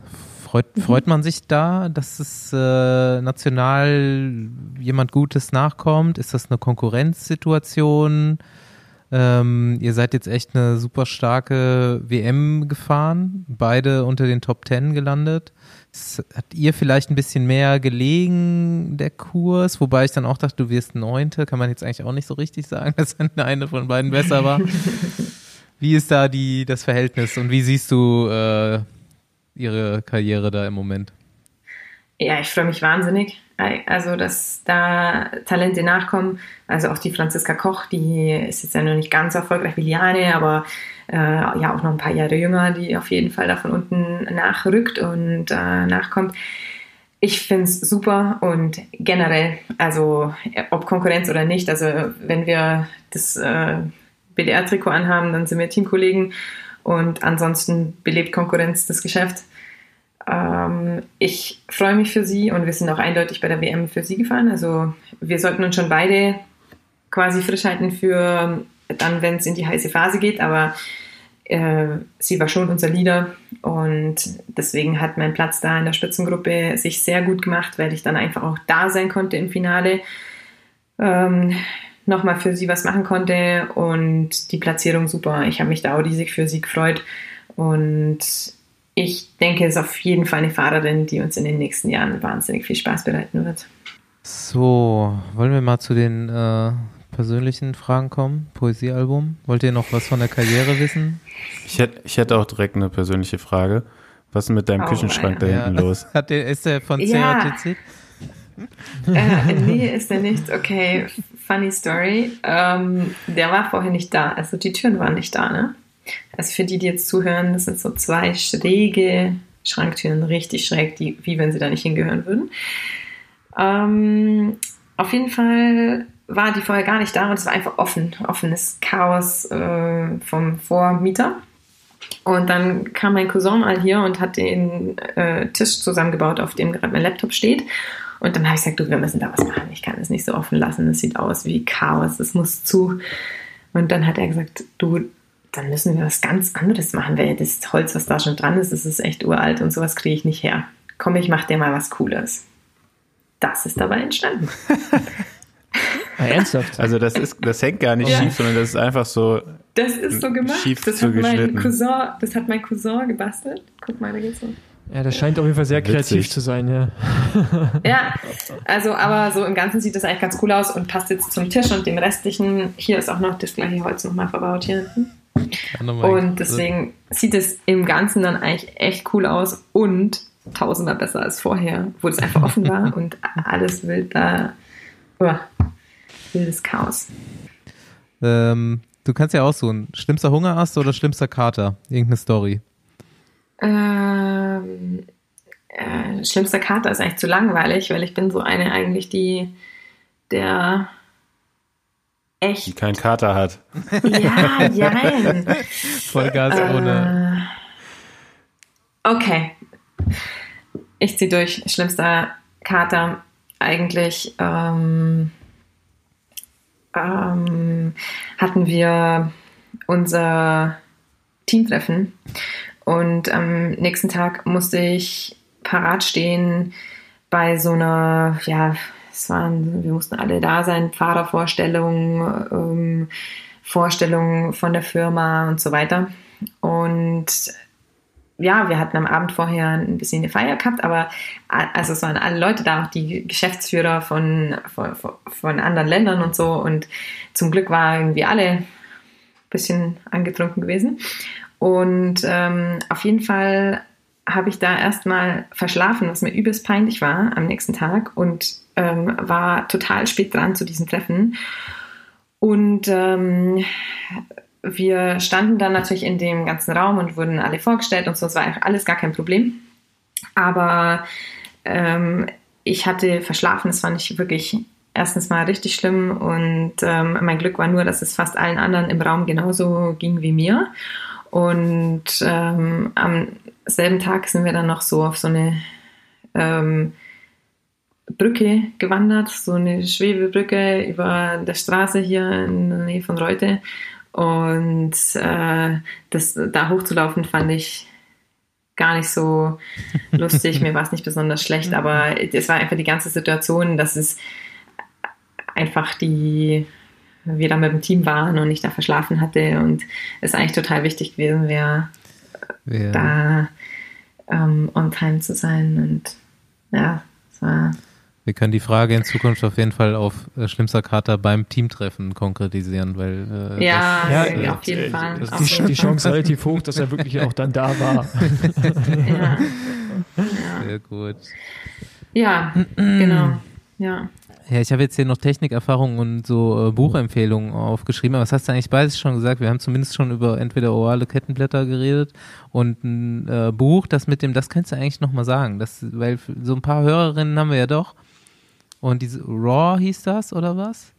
Freut, mhm. freut man sich da, dass es äh, national jemand Gutes nachkommt? Ist das eine Konkurrenzsituation? Ähm, ihr seid jetzt echt eine super starke WM gefahren, beide unter den Top Ten gelandet. Hat ihr vielleicht ein bisschen mehr gelegen, der Kurs? Wobei ich dann auch dachte, du wirst Neunte. Kann man jetzt eigentlich auch nicht so richtig sagen, dass eine von beiden besser war. wie ist da die, das Verhältnis und wie siehst du äh, ihre Karriere da im Moment? Ja, ich freue mich wahnsinnig. Also, dass da Talente nachkommen. Also auch die Franziska Koch, die ist jetzt ja noch nicht ganz erfolgreich wie Liane, aber äh, ja auch noch ein paar Jahre jünger, die auf jeden Fall da von unten nachrückt und äh, nachkommt. Ich finde es super und generell, also ob Konkurrenz oder nicht, also wenn wir das äh, BDR-Trikot anhaben, dann sind wir Teamkollegen und ansonsten belebt Konkurrenz das Geschäft. Ähm, ich freue mich für sie und wir sind auch eindeutig bei der WM für sie gefahren. Also wir sollten uns schon beide quasi frisch halten für dann, wenn es in die heiße Phase geht, aber äh, sie war schon unser Leader und deswegen hat mein Platz da in der Spitzengruppe sich sehr gut gemacht, weil ich dann einfach auch da sein konnte im Finale. Ähm, nochmal für sie was machen konnte und die Platzierung super. Ich habe mich da auch riesig für sie gefreut und ich denke, es ist auf jeden Fall eine Fahrerin, die uns in den nächsten Jahren wahnsinnig viel Spaß bereiten wird. So, wollen wir mal zu den äh, persönlichen Fragen kommen? Poesiealbum. Wollt ihr noch was von der Karriere wissen? Ich hätte, ich hätte auch direkt eine persönliche Frage. Was ist mit deinem oh, Küchenschrank da hinten ja. los? Hat der, ist der von ja. CATC? äh, nee, ist der nicht. Okay, funny story. Ähm, der war vorher nicht da. Also die Türen waren nicht da, ne? Also für die, die jetzt zuhören, das sind so zwei schräge Schranktüren, richtig schräg, die, wie wenn sie da nicht hingehören würden. Ähm, auf jeden Fall war die vorher gar nicht da und es war einfach offen, offenes Chaos äh, vom Vormieter. Und dann kam mein Cousin mal hier und hat den äh, Tisch zusammengebaut, auf dem gerade mein Laptop steht. Und dann habe ich gesagt, du, wir müssen da was machen. Ich kann es nicht so offen lassen. Das sieht aus wie Chaos. Das muss zu. Und dann hat er gesagt, du, dann müssen wir was ganz anderes machen, weil das Holz, was da schon dran ist, das ist echt uralt und sowas kriege ich nicht her. Komm, ich mach dir mal was Cooles. Das ist dabei entstanden. Ah, ernsthaft? Also das ist, das hängt gar nicht ja. schief, sondern das ist einfach so. Das ist so gemacht. Schief das hat mein Cousin, das hat mein Cousin gebastelt. Guck mal, da geht's so. Ja, das scheint auf jeden Fall sehr kreativ Witzig. zu sein, ja. Ja, also aber so im Ganzen sieht das eigentlich ganz cool aus und passt jetzt zum Tisch und dem restlichen. Hier ist auch noch das gleiche Holz nochmal verbaut hier hinten. Und deswegen sieht es im Ganzen dann eigentlich echt cool aus und tausendmal besser als vorher, wo es einfach offen war und alles wild da. Oh, wildes Chaos. Ähm, du kannst ja auch so ein schlimmster Hungerast oder schlimmster Kater. Irgendeine Story. Ähm, äh, schlimmster Kater ist eigentlich zu langweilig, weil ich bin so eine eigentlich, die der echt. Die keinen Kater hat. Ja, jein. Vollgas äh, ohne. Okay. Ich ziehe durch. Schlimmster Kater eigentlich ähm, ähm, hatten wir unser Teamtreffen und am nächsten Tag musste ich parat stehen bei so einer, ja, es waren, wir mussten alle da sein, Fahrervorstellungen, ähm, Vorstellungen von der Firma und so weiter. Und ja, wir hatten am Abend vorher ein bisschen eine Feier gehabt, aber also es waren alle Leute da, auch die Geschäftsführer von, von, von anderen Ländern und so. Und zum Glück war irgendwie alle ein bisschen angetrunken gewesen. Und ähm, auf jeden Fall habe ich da erstmal verschlafen, was mir übelst peinlich war am nächsten Tag und ähm, war total spät dran zu diesem Treffen. Und ähm, wir standen dann natürlich in dem ganzen Raum und wurden alle vorgestellt und so, es war alles gar kein Problem. Aber ähm, ich hatte verschlafen, das fand ich wirklich erstens mal richtig schlimm und ähm, mein Glück war nur, dass es fast allen anderen im Raum genauso ging wie mir. Und ähm, am selben Tag sind wir dann noch so auf so eine ähm, Brücke gewandert, so eine Schwebebrücke über der Straße hier in der Nähe von Reute. Und äh, das, da hochzulaufen fand ich gar nicht so lustig, mir war es nicht besonders schlecht, aber es war einfach die ganze Situation, dass es einfach die wir da mit dem Team waren und ich da verschlafen hatte und es eigentlich total wichtig gewesen wäre, ja. da ähm, on time zu sein und ja, es war wir können die Frage in Zukunft auf jeden Fall auf äh, schlimmster Kater beim Teamtreffen konkretisieren, weil äh, ja, das, ja, ja, auf jeden Fall. Das ist die, die Chance relativ hoch, dass er wirklich auch dann da war. ja. Sehr gut. Ja, genau. Ja. Ja, ich habe jetzt hier noch Technikerfahrungen und so äh, Buchempfehlungen aufgeschrieben. Aber was hast du eigentlich beides schon gesagt? Wir haben zumindest schon über entweder orale Kettenblätter geredet und ein äh, Buch, das mit dem, das kannst du eigentlich nochmal sagen. Das, weil so ein paar Hörerinnen haben wir ja doch. Und diese Raw hieß das, oder was?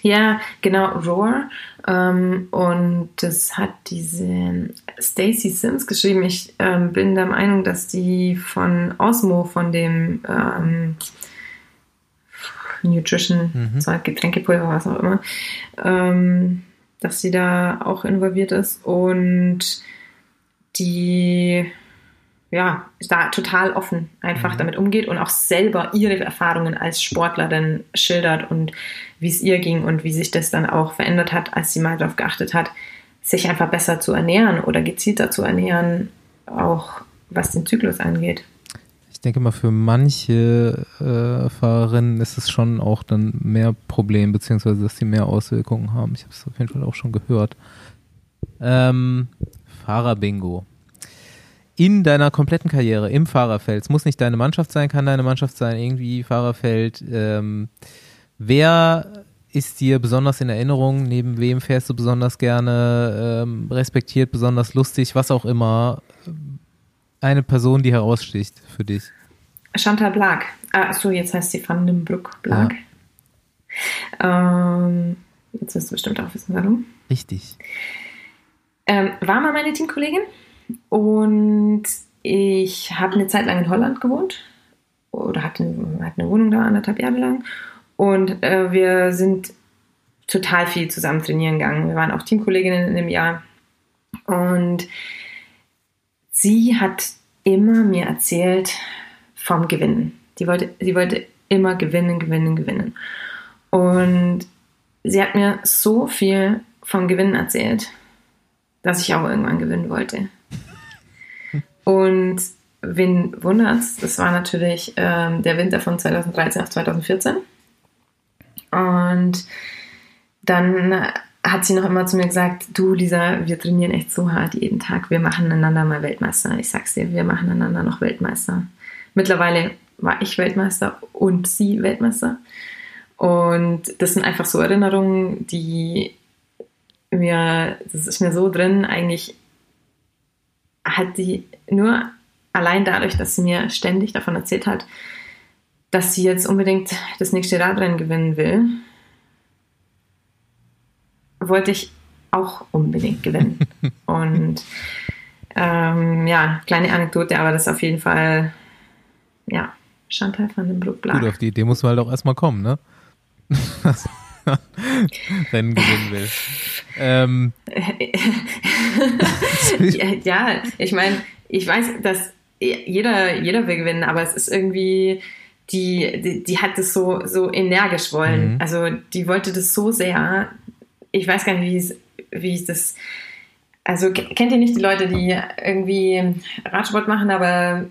Ja, genau, Roar. Ähm, und das hat diese Stacy Sims geschrieben. Ich ähm, bin der Meinung, dass die von Osmo, von dem ähm, Nutrition, mhm. Zeug, Getränkepulver, was auch immer, ähm, dass sie da auch involviert ist und die ja, da total offen einfach mhm. damit umgeht und auch selber ihre Erfahrungen als Sportlerin schildert und wie es ihr ging und wie sich das dann auch verändert hat, als sie mal darauf geachtet hat, sich einfach besser zu ernähren oder gezielter zu ernähren, auch was den Zyklus angeht denke mal, für manche äh, Fahrerinnen ist es schon auch dann mehr Problem, beziehungsweise dass sie mehr Auswirkungen haben. Ich habe es auf jeden Fall auch schon gehört. Ähm, Fahrerbingo. In deiner kompletten Karriere im Fahrerfeld, es muss nicht deine Mannschaft sein, kann deine Mannschaft sein, irgendwie Fahrerfeld. Ähm, wer ist dir besonders in Erinnerung? Neben wem fährst du besonders gerne? Ähm, respektiert, besonders lustig, was auch immer? Eine Person, die heraussticht für dich? Chantal Blag. Ah, achso, jetzt heißt sie Van den Broek Blag. Ja. Ähm, jetzt wirst du bestimmt auch wissen, warum. Richtig. Ähm, war mal meine Teamkollegin und ich habe eine Zeit lang in Holland gewohnt oder hatte, hatte eine Wohnung da anderthalb Jahre lang und äh, wir sind total viel zusammen trainieren gegangen. Wir waren auch Teamkolleginnen in dem Jahr und sie hat immer mir erzählt vom Gewinnen. Sie wollte, sie wollte immer gewinnen, gewinnen, gewinnen. Und sie hat mir so viel vom Gewinnen erzählt, dass ich auch irgendwann gewinnen wollte. Und wen wundert's? Das war natürlich ähm, der Winter von 2013 auf 2014. Und dann hat sie noch immer zu mir gesagt, du Lisa, wir trainieren echt so hart jeden Tag, wir machen einander mal Weltmeister. Ich sag's dir, wir machen einander noch Weltmeister. Mittlerweile war ich Weltmeister und sie Weltmeister. Und das sind einfach so Erinnerungen, die mir, das ist mir so drin, eigentlich hat die nur allein dadurch, dass sie mir ständig davon erzählt hat, dass sie jetzt unbedingt das nächste Radrennen gewinnen will, wollte ich auch unbedingt gewinnen. Und ähm, ja, kleine Anekdote, aber das ist auf jeden Fall, ja, Chantal van den Broek Gut, auf die Idee muss man halt auch erstmal kommen, ne? Rennen gewinnen will. Ähm. ja, ich meine, ich weiß, dass jeder, jeder will gewinnen, aber es ist irgendwie, die, die, die hat das so, so energisch wollen. Mhm. Also die wollte das so sehr, ich weiß gar nicht, wie es, wie ich das. Also kennt ihr nicht die Leute, die irgendwie Radsport machen, aber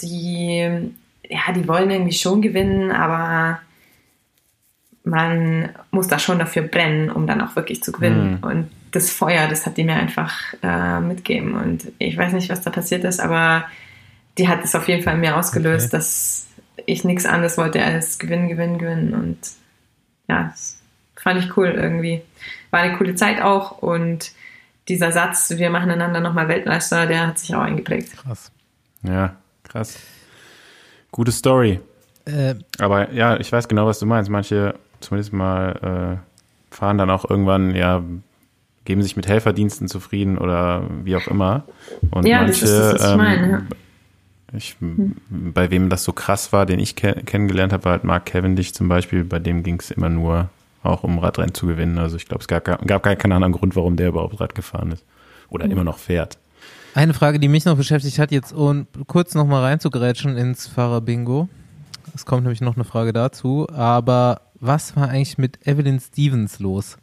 die, ja, die wollen irgendwie schon gewinnen, aber man muss da schon dafür brennen, um dann auch wirklich zu gewinnen. Mhm. Und das Feuer, das hat die mir einfach äh, mitgeben. Und ich weiß nicht, was da passiert ist, aber die hat es auf jeden Fall in mir ausgelöst, okay. dass ich nichts anderes wollte als gewinnen, gewinnen, gewinnen. Und ja, fand ich cool irgendwie. War eine coole Zeit auch und dieser Satz, wir machen einander nochmal Weltmeister, der hat sich auch eingeprägt. Krass. Ja, krass. Gute Story. Äh, Aber ja, ich weiß genau, was du meinst. Manche zumindest mal äh, fahren dann auch irgendwann, ja, geben sich mit Helferdiensten zufrieden oder wie auch immer. Und ja, manche, das ist das, was ich ähm, meine. Ja. Ich, hm. Bei wem das so krass war, den ich ke kennengelernt habe, war halt Mark Cavendish zum Beispiel. Bei dem ging es immer nur auch um Radrennen zu gewinnen. Also ich glaube, es gab, gab gar keinen anderen Grund, warum der überhaupt Rad gefahren ist. Oder mhm. immer noch fährt. Eine Frage, die mich noch beschäftigt hat, jetzt um kurz noch mal reinzugrätschen ins Fahrer-Bingo. Es kommt nämlich noch eine Frage dazu. Aber was war eigentlich mit Evelyn Stevens los?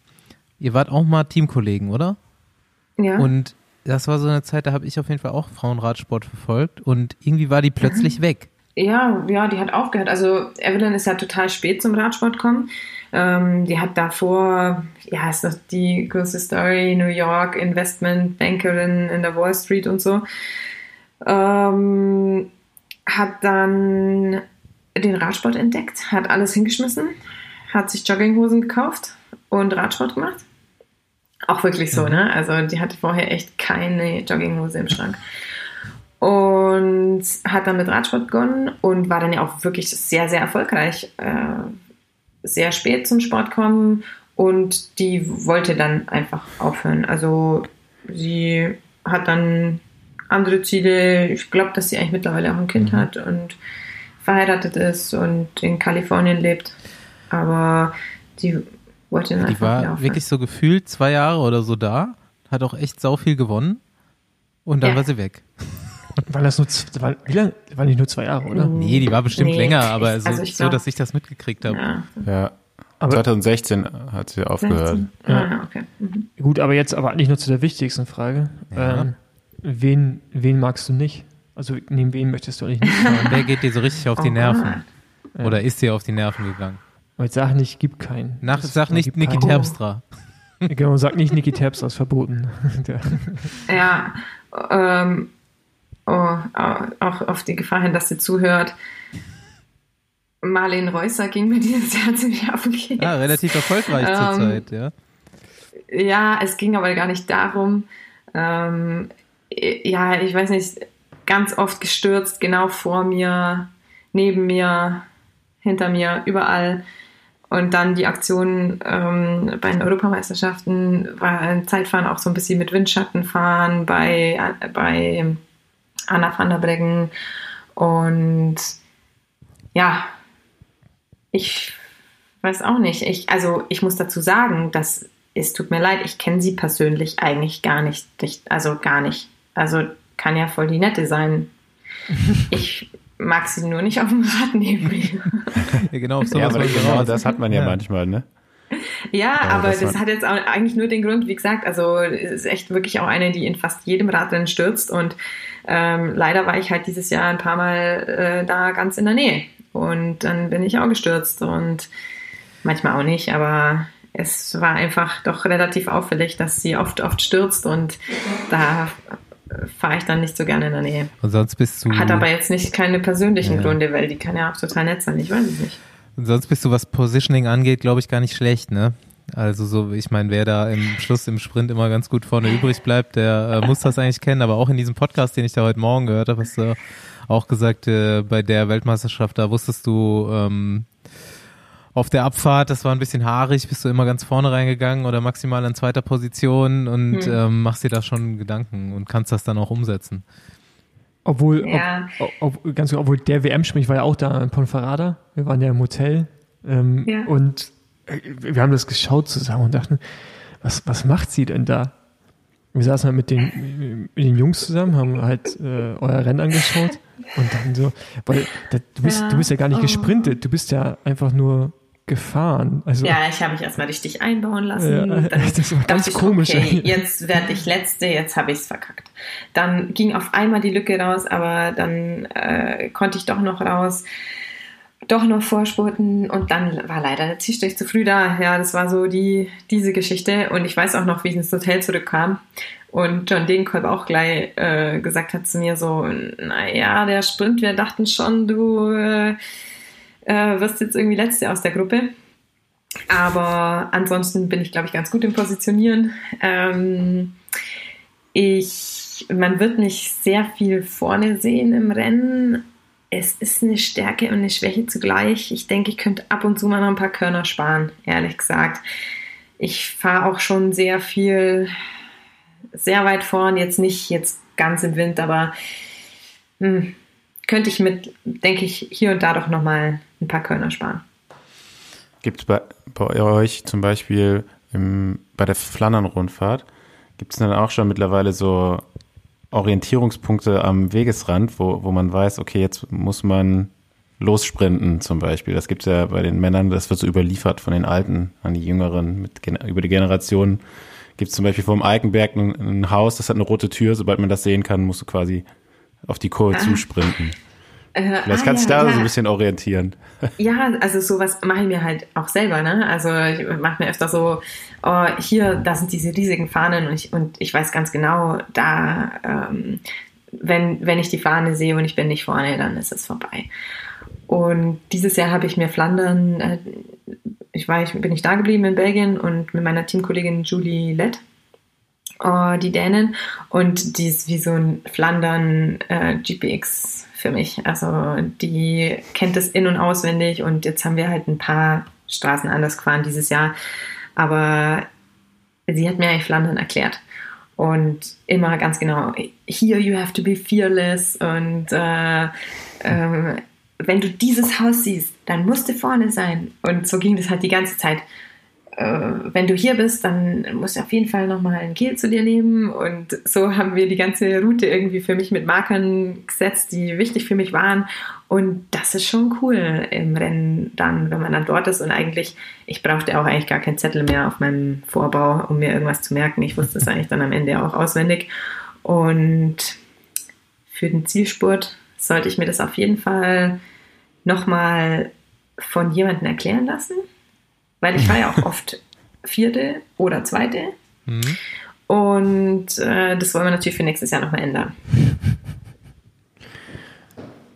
Ihr wart auch mal Teamkollegen, oder? Ja. Und das war so eine Zeit, da habe ich auf jeden Fall auch Frauenradsport verfolgt und irgendwie war die plötzlich weg. Ja, ja, die hat aufgehört. Also Evelyn ist ja total spät zum Radsport gekommen. Ähm, die hat davor, ja, ist das die größte Story, New York, Investmentbankerin in der Wall Street und so. Ähm, hat dann den Radsport entdeckt, hat alles hingeschmissen, hat sich Jogginghosen gekauft und Radsport gemacht. Auch wirklich so, ne? Also die hatte vorher echt keine Jogginghose im Schrank. Und hat dann mit Radsport begonnen und war dann ja auch wirklich sehr, sehr erfolgreich. Sehr spät zum Sport kommen und die wollte dann einfach aufhören. Also sie hat dann andere Ziele. Ich glaube, dass sie eigentlich mittlerweile auch ein Kind mhm. hat und verheiratet ist und in Kalifornien lebt. Aber die wollte dann Die war aufhören. wirklich so gefühlt zwei Jahre oder so da, hat auch echt sau viel gewonnen und dann Ja. war sie weg. War das nur, war, wie lange? War nicht nur zwei Jahre, oder? Nee, die war bestimmt Nee, länger, aber so, also ich so, glaub- dass ich das mitgekriegt habe. Ja, Ja. Aber- 2016 hat sie aufgehört. 16. Ja. Ah, okay. Mhm. Gut, aber jetzt aber eigentlich nur zu der wichtigsten Frage. Ja. Ähm, wen, wen magst du nicht? Also neben wen möchtest du eigentlich nicht? Wer geht dir so richtig auf die Oh Nerven? Ja. Oder ist dir auf die Nerven gegangen? Aber jetzt sag nicht, gib keinen. Nach, Das- sag nicht Niki keinen. Terpstra. Genau, sag nicht Niki Terpstra, ist verboten. Ja, ähm, oh, auch auf die Gefahr hin, dass sie zuhört. Marlene Reusser ging mir dieses Jahr ziemlich auf den Keks. Ah, relativ erfolgreich Ähm, zurzeit, ja. Ja, es ging aber gar nicht darum. Ähm, ja, ich weiß nicht, ganz oft gestürzt, genau vor mir, neben mir, hinter mir, überall. Und dann die Aktion ähm, bei den Europameisterschaften war ein Zeitfahren auch so ein bisschen mit Windschatten fahren bei, bei Anna van der Breggen. Und ja, ich weiß auch nicht. Ich, also ich muss dazu sagen, dass es tut mir leid, ich kenne sie persönlich eigentlich gar nicht. Ich, also gar nicht. Also kann ja voll die nette sein. Ich mag sie nur nicht auf dem Rad neben mir. ja genau, auf sowas Ja, aber genau das hat man ja, Ja. manchmal, ne? Ja, aber das hat jetzt auch eigentlich nur den Grund, wie gesagt, also es ist echt wirklich auch eine, die in fast jedem Radrennen stürzt und ähm, leider war ich halt dieses Jahr ein paar Mal äh, da ganz in der Nähe und dann bin ich auch gestürzt und manchmal auch nicht, aber es war einfach doch relativ auffällig, dass sie oft, oft stürzt und da fahre ich dann nicht so gerne in der Nähe. Und sonst bist du. Hat aber jetzt nicht keine persönlichen Ja. Gründe, weil die kann ja auch total nett sein, ich weiß es nicht. Und sonst bist du, was Positioning angeht, glaube ich, gar nicht schlecht, ne? Also so, ich meine, wer da im Schluss im Sprint immer ganz gut vorne übrig bleibt, der äh, muss das eigentlich kennen. Aber auch in diesem Podcast, den ich da heute Morgen gehört habe, hast du auch gesagt, äh, bei der Weltmeisterschaft, da wusstest du ähm, auf der Abfahrt, das war ein bisschen haarig, bist du immer ganz vorne reingegangen oder maximal an zweiter Position und Hm. ähm, machst dir da schon Gedanken und kannst das dann auch umsetzen. Obwohl, Ja. ob, ob, ganz genau, obwohl der WM-Sprint, ich war ja auch da in Ponferrada, wir waren ja im Hotel ähm, Ja. und wir haben das geschaut zusammen und dachten, was, was macht sie denn da? Wir saßen halt mit den, mit den Jungs zusammen, haben halt äh, euer Rennen angeschaut und dann so, weil da, du, bist, Ja. du bist ja gar nicht Oh. gesprintet, du bist ja einfach nur gefahren. Also, Ja, ich habe mich erstmal richtig einbauen lassen. Ja, dann das war ganz ich, komisch, Okay, jetzt werde ich Letzte, jetzt habe ich es verkackt. Dann ging auf einmal die Lücke raus, aber dann äh, konnte ich doch noch raus, doch noch vorspurten und dann war leider der Zielstrich zu früh da. Ja, das war so die, diese Geschichte und ich weiß auch noch, wie ich ins Hotel zurückkam und John Degenkolb auch gleich äh, gesagt hat zu mir so, naja, der Sprint, wir dachten schon, du äh, äh, wirst jetzt irgendwie Letzte aus der Gruppe. Aber ansonsten bin ich, glaube ich, ganz gut im Positionieren. Ähm, ich, man wird mich sehr viel vorne sehen im Rennen. Es ist eine Stärke und eine Schwäche zugleich. Ich denke, ich könnte ab und zu mal noch ein paar Körner sparen, ehrlich gesagt. Ich fahre auch schon sehr viel, sehr weit vorn, jetzt nicht jetzt ganz im Wind, aber hm, könnte ich mit, denke ich, hier und da doch nochmal ein paar Körner sparen. Gibt es bei, bei euch zum Beispiel im, bei der Flandern-Rundfahrt, gibt es dann auch schon mittlerweile so Orientierungspunkte am Wegesrand, wo, wo man weiß, okay, jetzt muss man lossprinten zum Beispiel. Das gibt es ja bei den Männern, das wird so überliefert von den Alten an die Jüngeren mit, über die Generationen. Gibt es zum Beispiel vor dem Eikenberg ein, ein, Haus, das hat eine rote Tür. Sobald man das sehen kann, musst du quasi auf die Kurve ah. zusprinten. Äh, Vielleicht ah, kannst du ja, da ja. so ein bisschen orientieren. Ja, also sowas mache ich mir halt auch selber. Ne? Also ich mache mir öfter so, oh, hier, da sind diese riesigen Fahnen und ich, und ich weiß ganz genau, da, ähm, wenn, wenn ich die Fahne sehe und ich bin nicht vorne, dann ist es vorbei. Und dieses Jahr habe ich mir Flandern, äh, ich war, ich, bin ich da geblieben in Belgien und mit meiner Teamkollegin Julie Lett, oh, die Dänen, und die ist wie so ein Flandern äh, GPX für mich. Also die kennt es in- und auswendig und jetzt haben wir halt ein paar Straßen anders gefahren dieses Jahr. Aber sie hat mir eigentlich Flandern erklärt. Und immer ganz genau, here you have to be fearless und äh, äh, wenn du dieses Haus siehst, dann musst du vorne sein. Und so ging das halt die ganze Zeit. Äh, wenn du hier bist, dann musst du auf jeden Fall nochmal ein Kiel zu dir nehmen. Und so haben wir die ganze Route irgendwie für mich mit Markern gesetzt, die wichtig für mich waren. Und das ist schon cool im Rennen dann, wenn man dann dort ist. Und eigentlich, ich brauchte auch eigentlich gar keinen Zettel mehr auf meinem Vorbau, um mir irgendwas zu merken. Ich wusste es eigentlich dann am Ende auch auswendig. Und für den Zielspurt sollte ich mir das auf jeden Fall nochmal von jemandem erklären lassen, weil ich war ja auch oft vierte oder zweite. Mhm. Und äh, das wollen wir natürlich für nächstes Jahr nochmal ändern.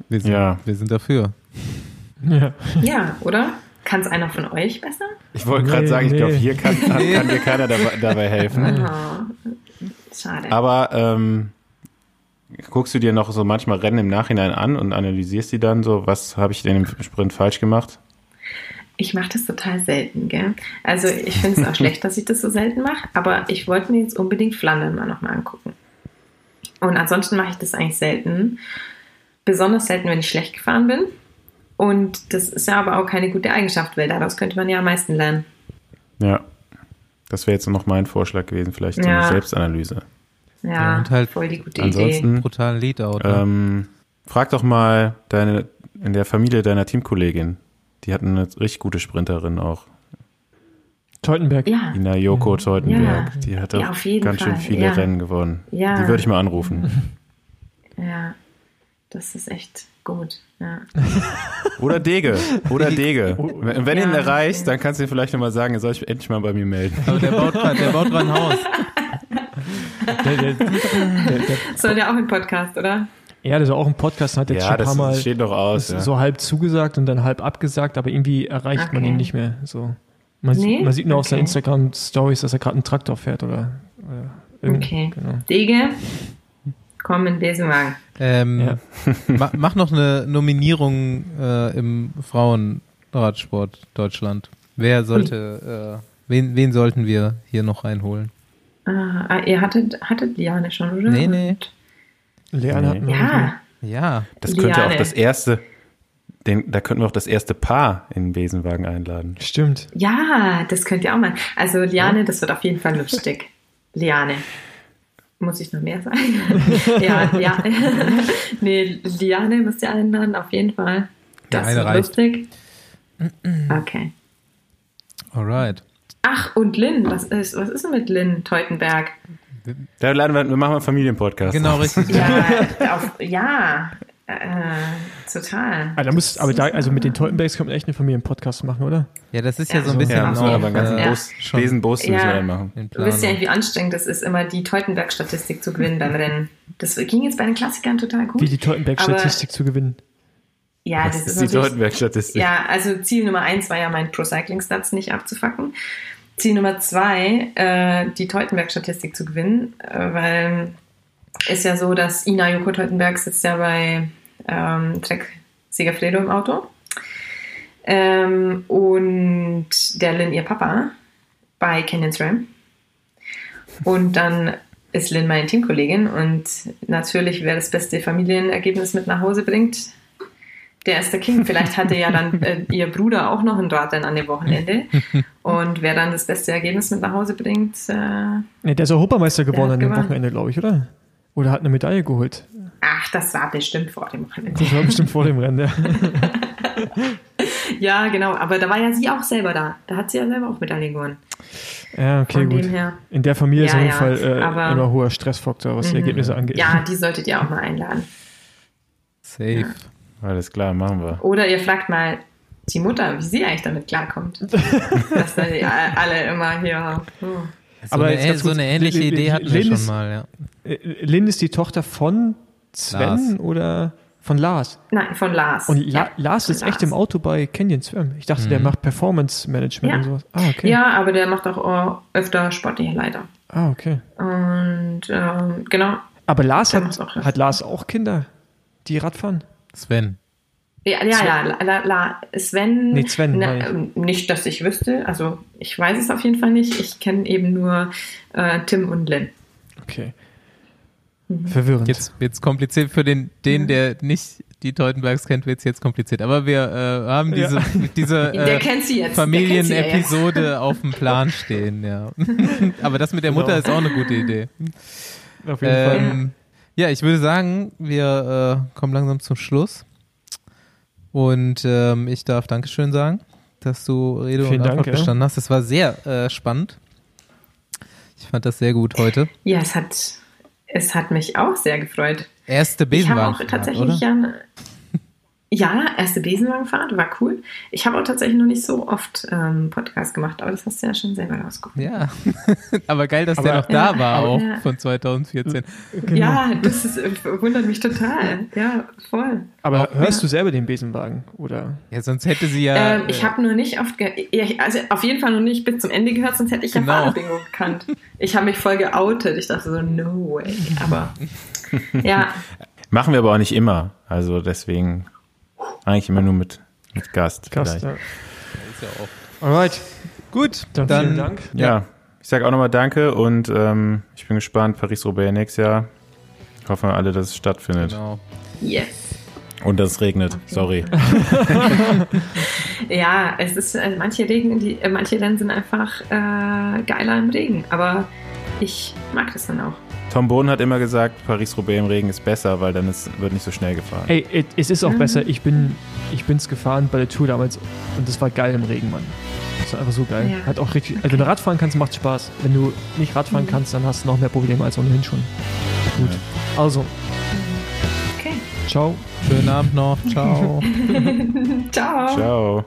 Wir sind, ja. wir sind dafür. Ja, ja oder? Kann es einer von euch besser? Ich wollte gerade nee, sagen, ich nee. glaube, hier kann, kann dir keiner dabei, dabei helfen. Oh, schade. Aber ähm, guckst du dir noch so manchmal Rennen im Nachhinein an und analysierst die dann so, was habe ich denn im Sprint falsch gemacht? Ich mache das total selten, gell? Also ich finde es auch schlecht, dass ich das so selten mache, aber ich wollte mir jetzt unbedingt Flandern mal nochmal angucken. Und ansonsten mache ich das eigentlich selten. Besonders selten, wenn ich schlecht gefahren bin. Und das ist ja aber auch keine gute Eigenschaft, weil daraus könnte man ja am meisten lernen. Ja, das wäre jetzt noch mein Vorschlag gewesen, vielleicht so eine Selbstanalyse. Ja, ja und halt voll die gute ansonsten, Idee. brutalen Leadout. Ne? Ähm, frag doch mal deine, in der Familie deiner Teamkollegin. Die hatten eine richtig gute Sprinterin auch. Teutenberg. Ja. Ina Joko Teutenberg. Ja. Die hat auch ja, ganz Fall. schön viele ja. Rennen gewonnen. Ja. Die würde ich mal anrufen. Ja, das ist echt gut. Ja. Oder Dege. Oder Dege. Wenn, wenn ja, ihn erreichst, dann kannst du dir vielleicht nochmal sagen, er soll sich endlich mal bei mir melden. Aber der baut gerade ein Haus. Der, der, der, Soll der auch ein Podcast, oder? Ja, das ist auch ein Podcast, hat jetzt ja, schon ein paar Mal steht doch aus, ja. so halb zugesagt und dann halb abgesagt, aber irgendwie erreicht okay. man ihn nicht mehr. So. Man, nee? sieht, man sieht nur okay. auf seinen Instagram-Stories, dass er gerade einen Traktor fährt oder, oder Okay. Genau. Dege, komm in Besenwagen. Ähm, ja. mach, mach noch eine Nominierung äh, im Frauenradsport Deutschland. Wer sollte, äh, wen, wen sollten wir hier noch reinholen? Ah, ihr hattet, hattet Liane schon, oder? Nee, nee. Liane hatten wir Ja. Ja. Das Liane. könnte auch das erste, den, da könnten wir auch das erste Paar in den Besenwagen einladen. Stimmt. Ja, das könnt ihr auch mal. Also Liane, ja. das wird auf jeden Fall lustig. Liane. Muss ich noch mehr sagen? ja, ja. nee, Liane müsst ihr einladen, auf jeden Fall. Das ja, wird reicht. lustig. Okay. Alright. Ach, und Lynn, was ist, was ist denn mit Lynn Teutenberg? Da laden wir, wir machen einen Familienpodcast. Genau, richtig. ja, auf, ja äh, total. Ah, da muss, aber da, also mit den Teutenbergs kann man echt einen Familienpodcast machen, oder? Ja, das ist ja, ja so ein bisschen. Ja, auch, aber einen ganzen äh, Bus, Besenbus ja, müssen wir dann machen. Du wisst ja wie anstrengend das ist, immer die Teutenberg-Statistik zu gewinnen beim Rennen. Das ging jetzt bei den Klassikern total gut. Wie die Teutenberg-Statistik zu gewinnen. Ja, das, das ist, ist die Teutenberg-Statistik. Ja, also Ziel Nummer eins war ja mein Pro Cycling Stats nicht abzufacken. Ziel Nummer zwei, äh, die Teutenberg-Statistik zu gewinnen, äh, weil ist ja so, dass Ina Joko Teutenberg sitzt ja bei ähm, Trek Segafredo im Auto ähm, und der Lynn ihr Papa bei Canyons Ram und dann ist Lynn meine Teamkollegin und natürlich, wer das beste Familienergebnis mit nach Hause bringt, der ist der King. Vielleicht hatte ja dann äh, ihr Bruder auch noch ein Radrennen an dem Wochenende. Und wer dann das beste Ergebnis mit nach Hause bringt. Äh, nee, der ist Europameister geworden an dem gewonnen. Wochenende, glaube ich, oder? Oder hat eine Medaille geholt. Ach, das war bestimmt vor dem Rennen. Das war bestimmt vor dem Rennen, ja. ja, genau. Aber da war ja sie auch selber da. Da hat sie ja selber auch Medaille gewonnen. Ja, okay, Von gut. dem her. In der Familie ist Ja, auf jeden ja, Fall äh, aber- immer hoher Stressfaktor, was die Ergebnisse angeht. Ja, die solltet ihr auch mal einladen. Safe. Alles klar, machen wir. Oder ihr fragt mal die Mutter, wie sie eigentlich damit klarkommt. Dass da die alle immer hier. Oh. So, Aber eine, so eine ähnliche Lin- Idee hatten wir Lin schon ist- mal, ja. Lynn ist die Tochter von Sven Lars. oder von Lars. Nein, von Lars. Und La ja, Lars ist echt im Auto bei Canyon Swim. Ich dachte, Mhm. der macht Performance Management Ja. und sowas. Ah, okay. Ja, aber der macht auch äh, öfter sportliche Leiter. Ah, okay. Und ähm, genau. Aber Lars hat, hat Lars auch Kinder, die Radfahren? Sven. Ja, ja, ja, la, la, la, Sven. Nee, Sven, Na, ähm, nicht, dass ich wüsste. Also, ich weiß es auf jeden Fall nicht. Ich kenne eben nur äh, Tim und Lynn. Okay. Mhm. Verwirrend. Jetzt wird's kompliziert für den, den der nicht die Teutenbergs kennt, wird's jetzt kompliziert. Aber wir äh, haben diese, Ja. diese äh, jetzt. Sie ja jetzt. Familienepisode auf dem Plan stehen, ja. Aber das mit der Mutter Genau. ist auch eine gute Idee. Auf jeden Fall. Ähm, ja, ich würde sagen, wir äh, kommen langsam zum Schluss. Und ähm, ich darf Dankeschön sagen, dass du Rede Vielen und Dank, Antwort ja. bestanden hast. Das war sehr äh, spannend. Ich fand das sehr gut heute. Ja, es hat, es hat mich auch sehr gefreut. Erste Ich habe auch Besenwagen. tatsächlich oder? ja, ja, erste Besenwagenfahrt war cool. Ich habe auch tatsächlich noch nicht so oft ähm, Podcast gemacht, aber das hast du ja schon selber rausgefunden. Ja, aber geil, dass der Aber- noch da Ja, war aber- auch Ja. von 2014. Genau. Ja, das ist, wundert mich total. Ja, voll. Aber auch- hörst du selber den Besenwagen? Oder? Ja, sonst hätte sie ja. ähm, ich habe nur nicht oft, ge ja, also auf jeden Fall noch nicht bis zum Ende gehört, sonst hätte ich Genau. ja Fahrerbingo gekannt. Ich habe mich voll geoutet. Ich dachte so, no way. Aber ja, Machen wir aber auch nicht immer. Also deswegen eigentlich immer nur mit, mit Gast. Gast, vielleicht. ja. ja auch. Alright. Gut, Dann, dann, vielen Dank. Ja, ich sage auch nochmal Danke und ähm, ich bin gespannt. Paris-Roubaix nächstes Jahr. Hoffen wir alle, dass es stattfindet. Genau. yes. Und dass es regnet. Sorry. Ja, es ist, also manche Regen, die, äh, manche Rennen sind einfach äh, geiler im Regen, aber ich mag das dann auch. Tom Bohn hat immer gesagt, Paris-Roubaix im Regen ist besser, weil dann ist, wird nicht so schnell gefahren. Ey, es ist auch Mhm. besser. Ich bin, ich bin's gefahren bei der Tour damals und das war geil im Regen, Mann. Das war einfach so geil. Ja. Hat auch richtig, also wenn du Radfahren kannst, macht Spaß. Wenn du nicht Radfahren Mhm. kannst, dann hast du noch mehr Probleme als ohnehin schon. Gut. Also, Okay. ciao. Schönen Abend noch. Ciao. Ciao. Ciao.